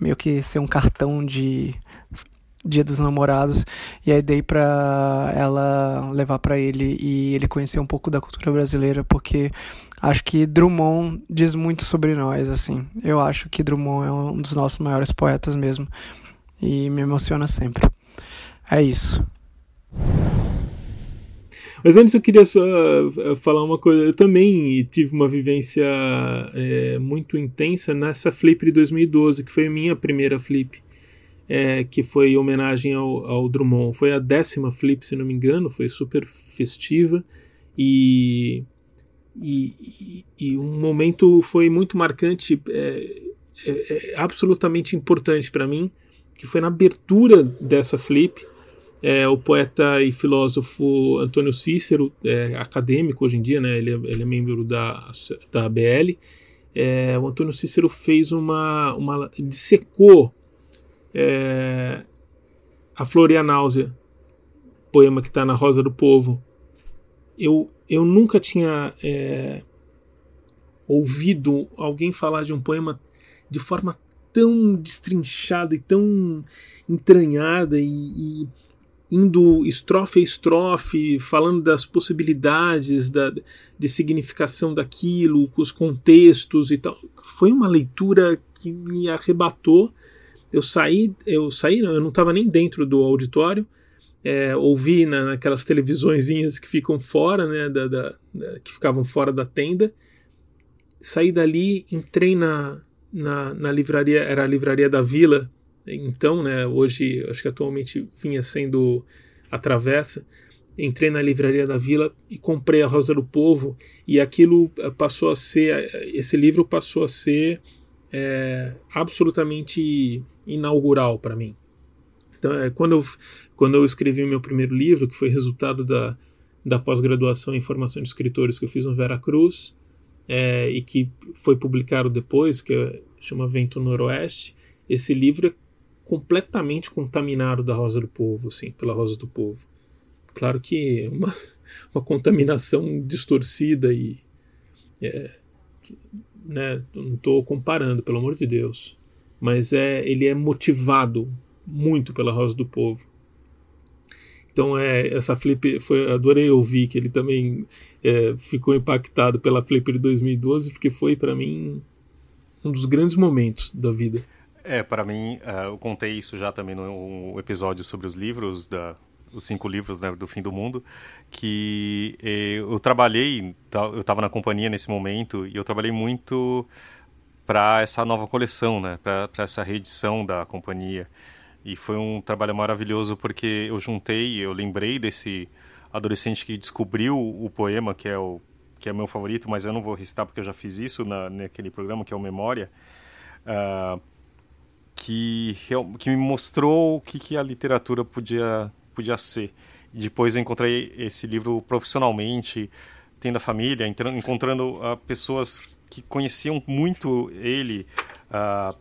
meio que ser um cartão de Dia dos Namorados e aí dei para ela levar para ele e ele conhecer um pouco da cultura brasileira porque acho que Drummond diz muito sobre nós assim. Eu acho que Drummond é um dos nossos maiores poetas mesmo e me emociona sempre. É isso. Mas antes eu queria só eh, falar uma coisa. Eu também tive uma vivência é, muito intensa nessa Flip de 2012, que foi a minha primeira Flip, é, que foi em homenagem ao, ao, Drummond. Foi a décima Flip, se não me engano, foi super festiva e, e, e um momento foi muito marcante, é, é absolutamente importante para mim, que foi na abertura dessa Flip é, o poeta e filósofo Antônio Cícero, é, acadêmico hoje em dia, né, ele, é, ele é membro da, da ABL, é, o Antônio Cícero fez uma. uma dissecou é, a Florianáusea, poema que está na Rosa do Povo. Eu, eu nunca tinha é, ouvido alguém falar de um poema de forma tão destrinchada e tão entranhada e, e indo estrofe a estrofe, falando das possibilidades da, de significação daquilo, os contextos e tal. Foi uma leitura que me arrebatou. Eu saí, eu saí, eu não estava nem dentro do auditório. É, ouvi na, naquelas televisõezinhas que ficam fora, né, da, da, da, que ficavam fora da tenda. Saí dali, entrei na, na, na livraria, era a livraria da Vila, então, né, hoje, acho que atualmente vinha sendo a Travessa, entrei na livraria da Vila e comprei a Rosa do Povo e aquilo eh, passou a ser, eh, esse livro passou a ser é, absolutamente inaugural para mim. Então, é, quando, eu, quando eu escrevi o meu primeiro livro, que foi resultado da, da pós-graduação em formação de escritores que eu fiz no Vera Cruz, é, e que foi publicado depois, que chama Vento Noroeste, esse livro é completamente contaminado da Rosa do Povo, assim, pela Rosa do Povo. Claro que uma, uma contaminação distorcida e. É, né, não estou comparando, pelo amor de Deus. Mas é, ele é motivado muito pela Rosa do Povo. Então é essa flip foi adorei ouvir que ele também é, ficou impactado pela flip de 2012 porque foi para mim um dos grandes momentos da vida. É, para mim, uh, eu contei isso já também no episódio sobre os livros, da, os cinco livros né, do fim do mundo, que eh, eu trabalhei, eu estava na companhia nesse momento, e eu trabalhei muito para essa nova coleção, né, para essa reedição da companhia. E foi um trabalho maravilhoso porque eu juntei, eu lembrei desse adolescente que descobriu o poema, que é o que é meu favorito, mas eu não vou recitar porque eu já fiz isso na, naquele programa, que é o Memória. Uh, que, que me mostrou o que, que a literatura podia, podia ser. Depois eu encontrei esse livro profissionalmente, tendo a família, encontrando uh, pessoas que conheciam muito ele, uh,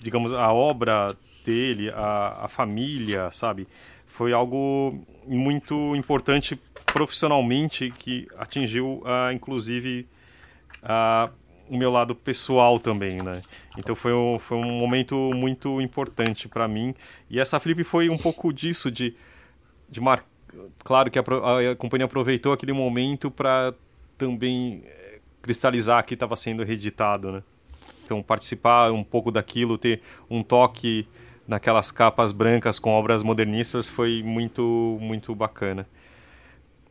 digamos, a obra dele, a, a família, sabe? foi algo muito importante profissionalmente que atingiu, uh, inclusive, uh, o meu lado pessoal também, né? Então foi um, foi um momento muito importante para mim. E essa flip foi um pouco disso, de, de mar... Claro que a, a companhia aproveitou aquele momento para também eh, cristalizar que estava sendo reeditado, né? Então participar um pouco daquilo, ter um toque naquelas capas brancas com obras modernistas foi muito muito bacana.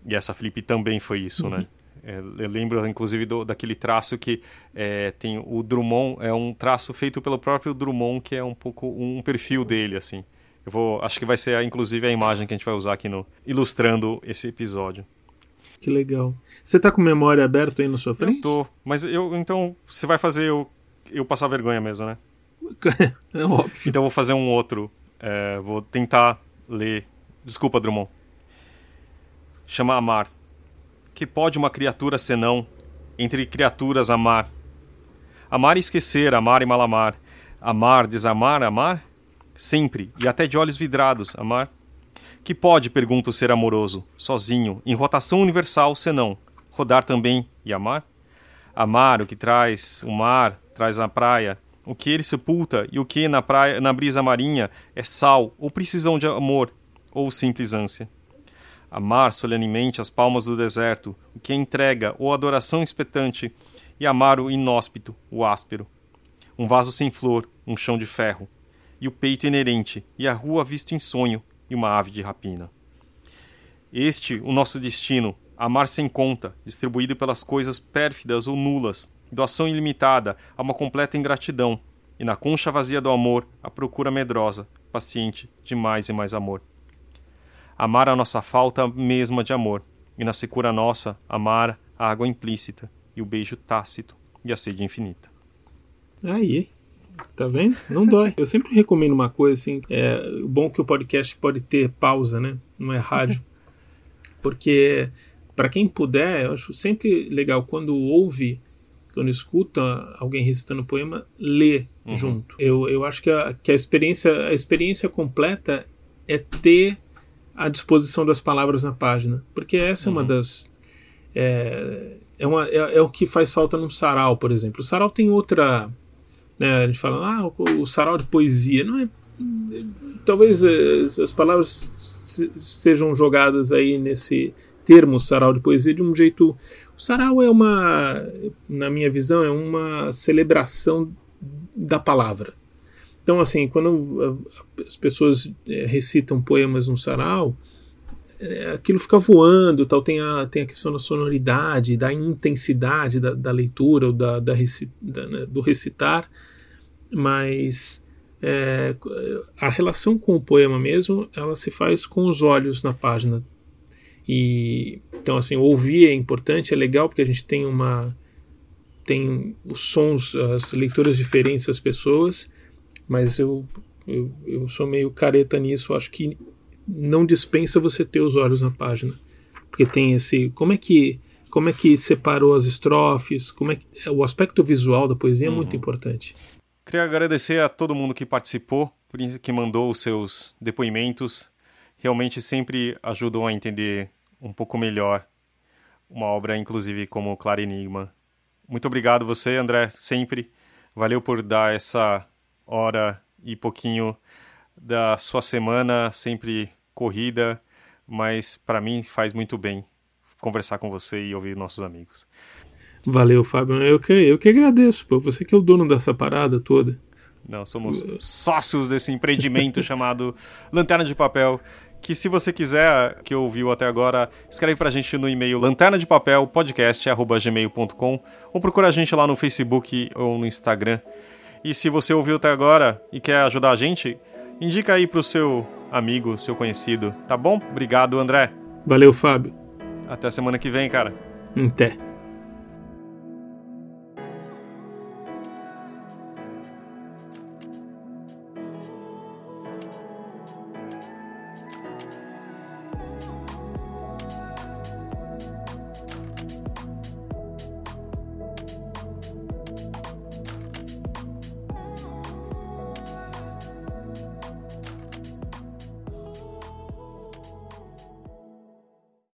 E essa flip também foi isso, né? uhum. né? Eu lembro, inclusive, do, daquele traço que é, tem o Drummond, é um traço feito pelo próprio Drummond, que é um pouco um perfil dele, assim. Eu vou, acho que vai ser, inclusive, a imagem que a gente vai usar aqui no ilustrando esse episódio. Que legal. Você tá com memória aberta aí na sua frente? Eu tô, mas eu, então, você vai fazer eu, eu passar vergonha mesmo, né? é óbvio. Então vou fazer um outro, é, vou tentar ler, desculpa, Drummond. Chama Amar que pode uma criatura senão, entre criaturas amar? Amar e esquecer, amar e malamar. Amar, desamar, amar? Sempre, e até de olhos vidrados, amar? Que pode, pergunta o ser amoroso, sozinho, em rotação universal, senão, rodar também e amar? Amar o que traz o mar, traz a praia, o que ele sepulta e o que na, praia, na brisa marinha é sal, ou precisão de amor, ou simples ânsia amar solenemente as palmas do deserto, o que é entrega ou adoração expectante, e amar o inóspito, o áspero. Um vaso sem flor, um chão de ferro, e o peito inerente, e a rua visto em sonho, e uma ave de rapina. Este, o nosso destino, amar sem conta, distribuído pelas coisas pérfidas ou nulas, doação ilimitada a uma completa ingratidão, e na concha vazia do amor, a procura medrosa, paciente de mais e mais amor amar a nossa falta mesma de amor, e na secura nossa, amar a água implícita, e o beijo tácito, e a sede infinita. Aí, tá vendo? Não dói. Eu sempre recomendo uma coisa assim, é bom que o podcast pode ter pausa, né? Não é rádio. Porque para quem puder, eu acho sempre legal quando ouve, quando escuta alguém recitando poema, ler uhum. junto. Eu, eu acho que a, que a experiência a experiência completa é ter à disposição das palavras na página, porque essa uhum. é uma uhum. das é, é, uma, é, é, o que faz falta num sarau, por exemplo. O sarau tem outra, né, a gente fala, ah, o, o sarau de poesia, não é? Talvez as, as palavras estejam jogadas aí nesse termo sarau de poesia de um jeito. O sarau é uma, na minha visão, é uma celebração da palavra. Então, assim, quando as pessoas é, recitam poemas no sarau, é, aquilo fica voando, tal. Tem a, tem a questão da sonoridade, da intensidade da, da leitura ou da, da, da né, do recitar, mas é, a relação com o poema mesmo, ela se faz com os olhos na página. E então, assim, ouvir é importante, é legal porque a gente tem uma tem os sons, as leituras diferentes das pessoas mas eu, eu, eu sou meio careta nisso. Acho que não dispensa você ter os olhos na página, porque tem esse como é que como é que separou as estrofes, como é que o aspecto visual da poesia uhum. é muito importante. Queria agradecer a todo mundo que participou, que mandou os seus depoimentos. Realmente sempre ajudam a entender um pouco melhor uma obra, inclusive como Claro Enigma. Muito obrigado você, André, sempre. Valeu por dar essa hora e pouquinho da sua semana, sempre corrida, mas para mim faz muito bem conversar com você e ouvir nossos amigos. Valeu, Fábio. Eu que, eu que agradeço, pô. Você que é o dono dessa parada toda. Não, somos sócios desse empreendimento chamado Lanterna de Papel. Que se você quiser, que ouviu até agora, escreve pra gente no e-mail lanterna de papel podcast@gmail.com ou procura a gente lá no Facebook ou no Instagram e se você ouviu até agora e quer ajudar a gente, indica aí pro seu amigo, seu conhecido, tá bom? Obrigado, André. Valeu, Fábio. Até semana que vem, cara. Até.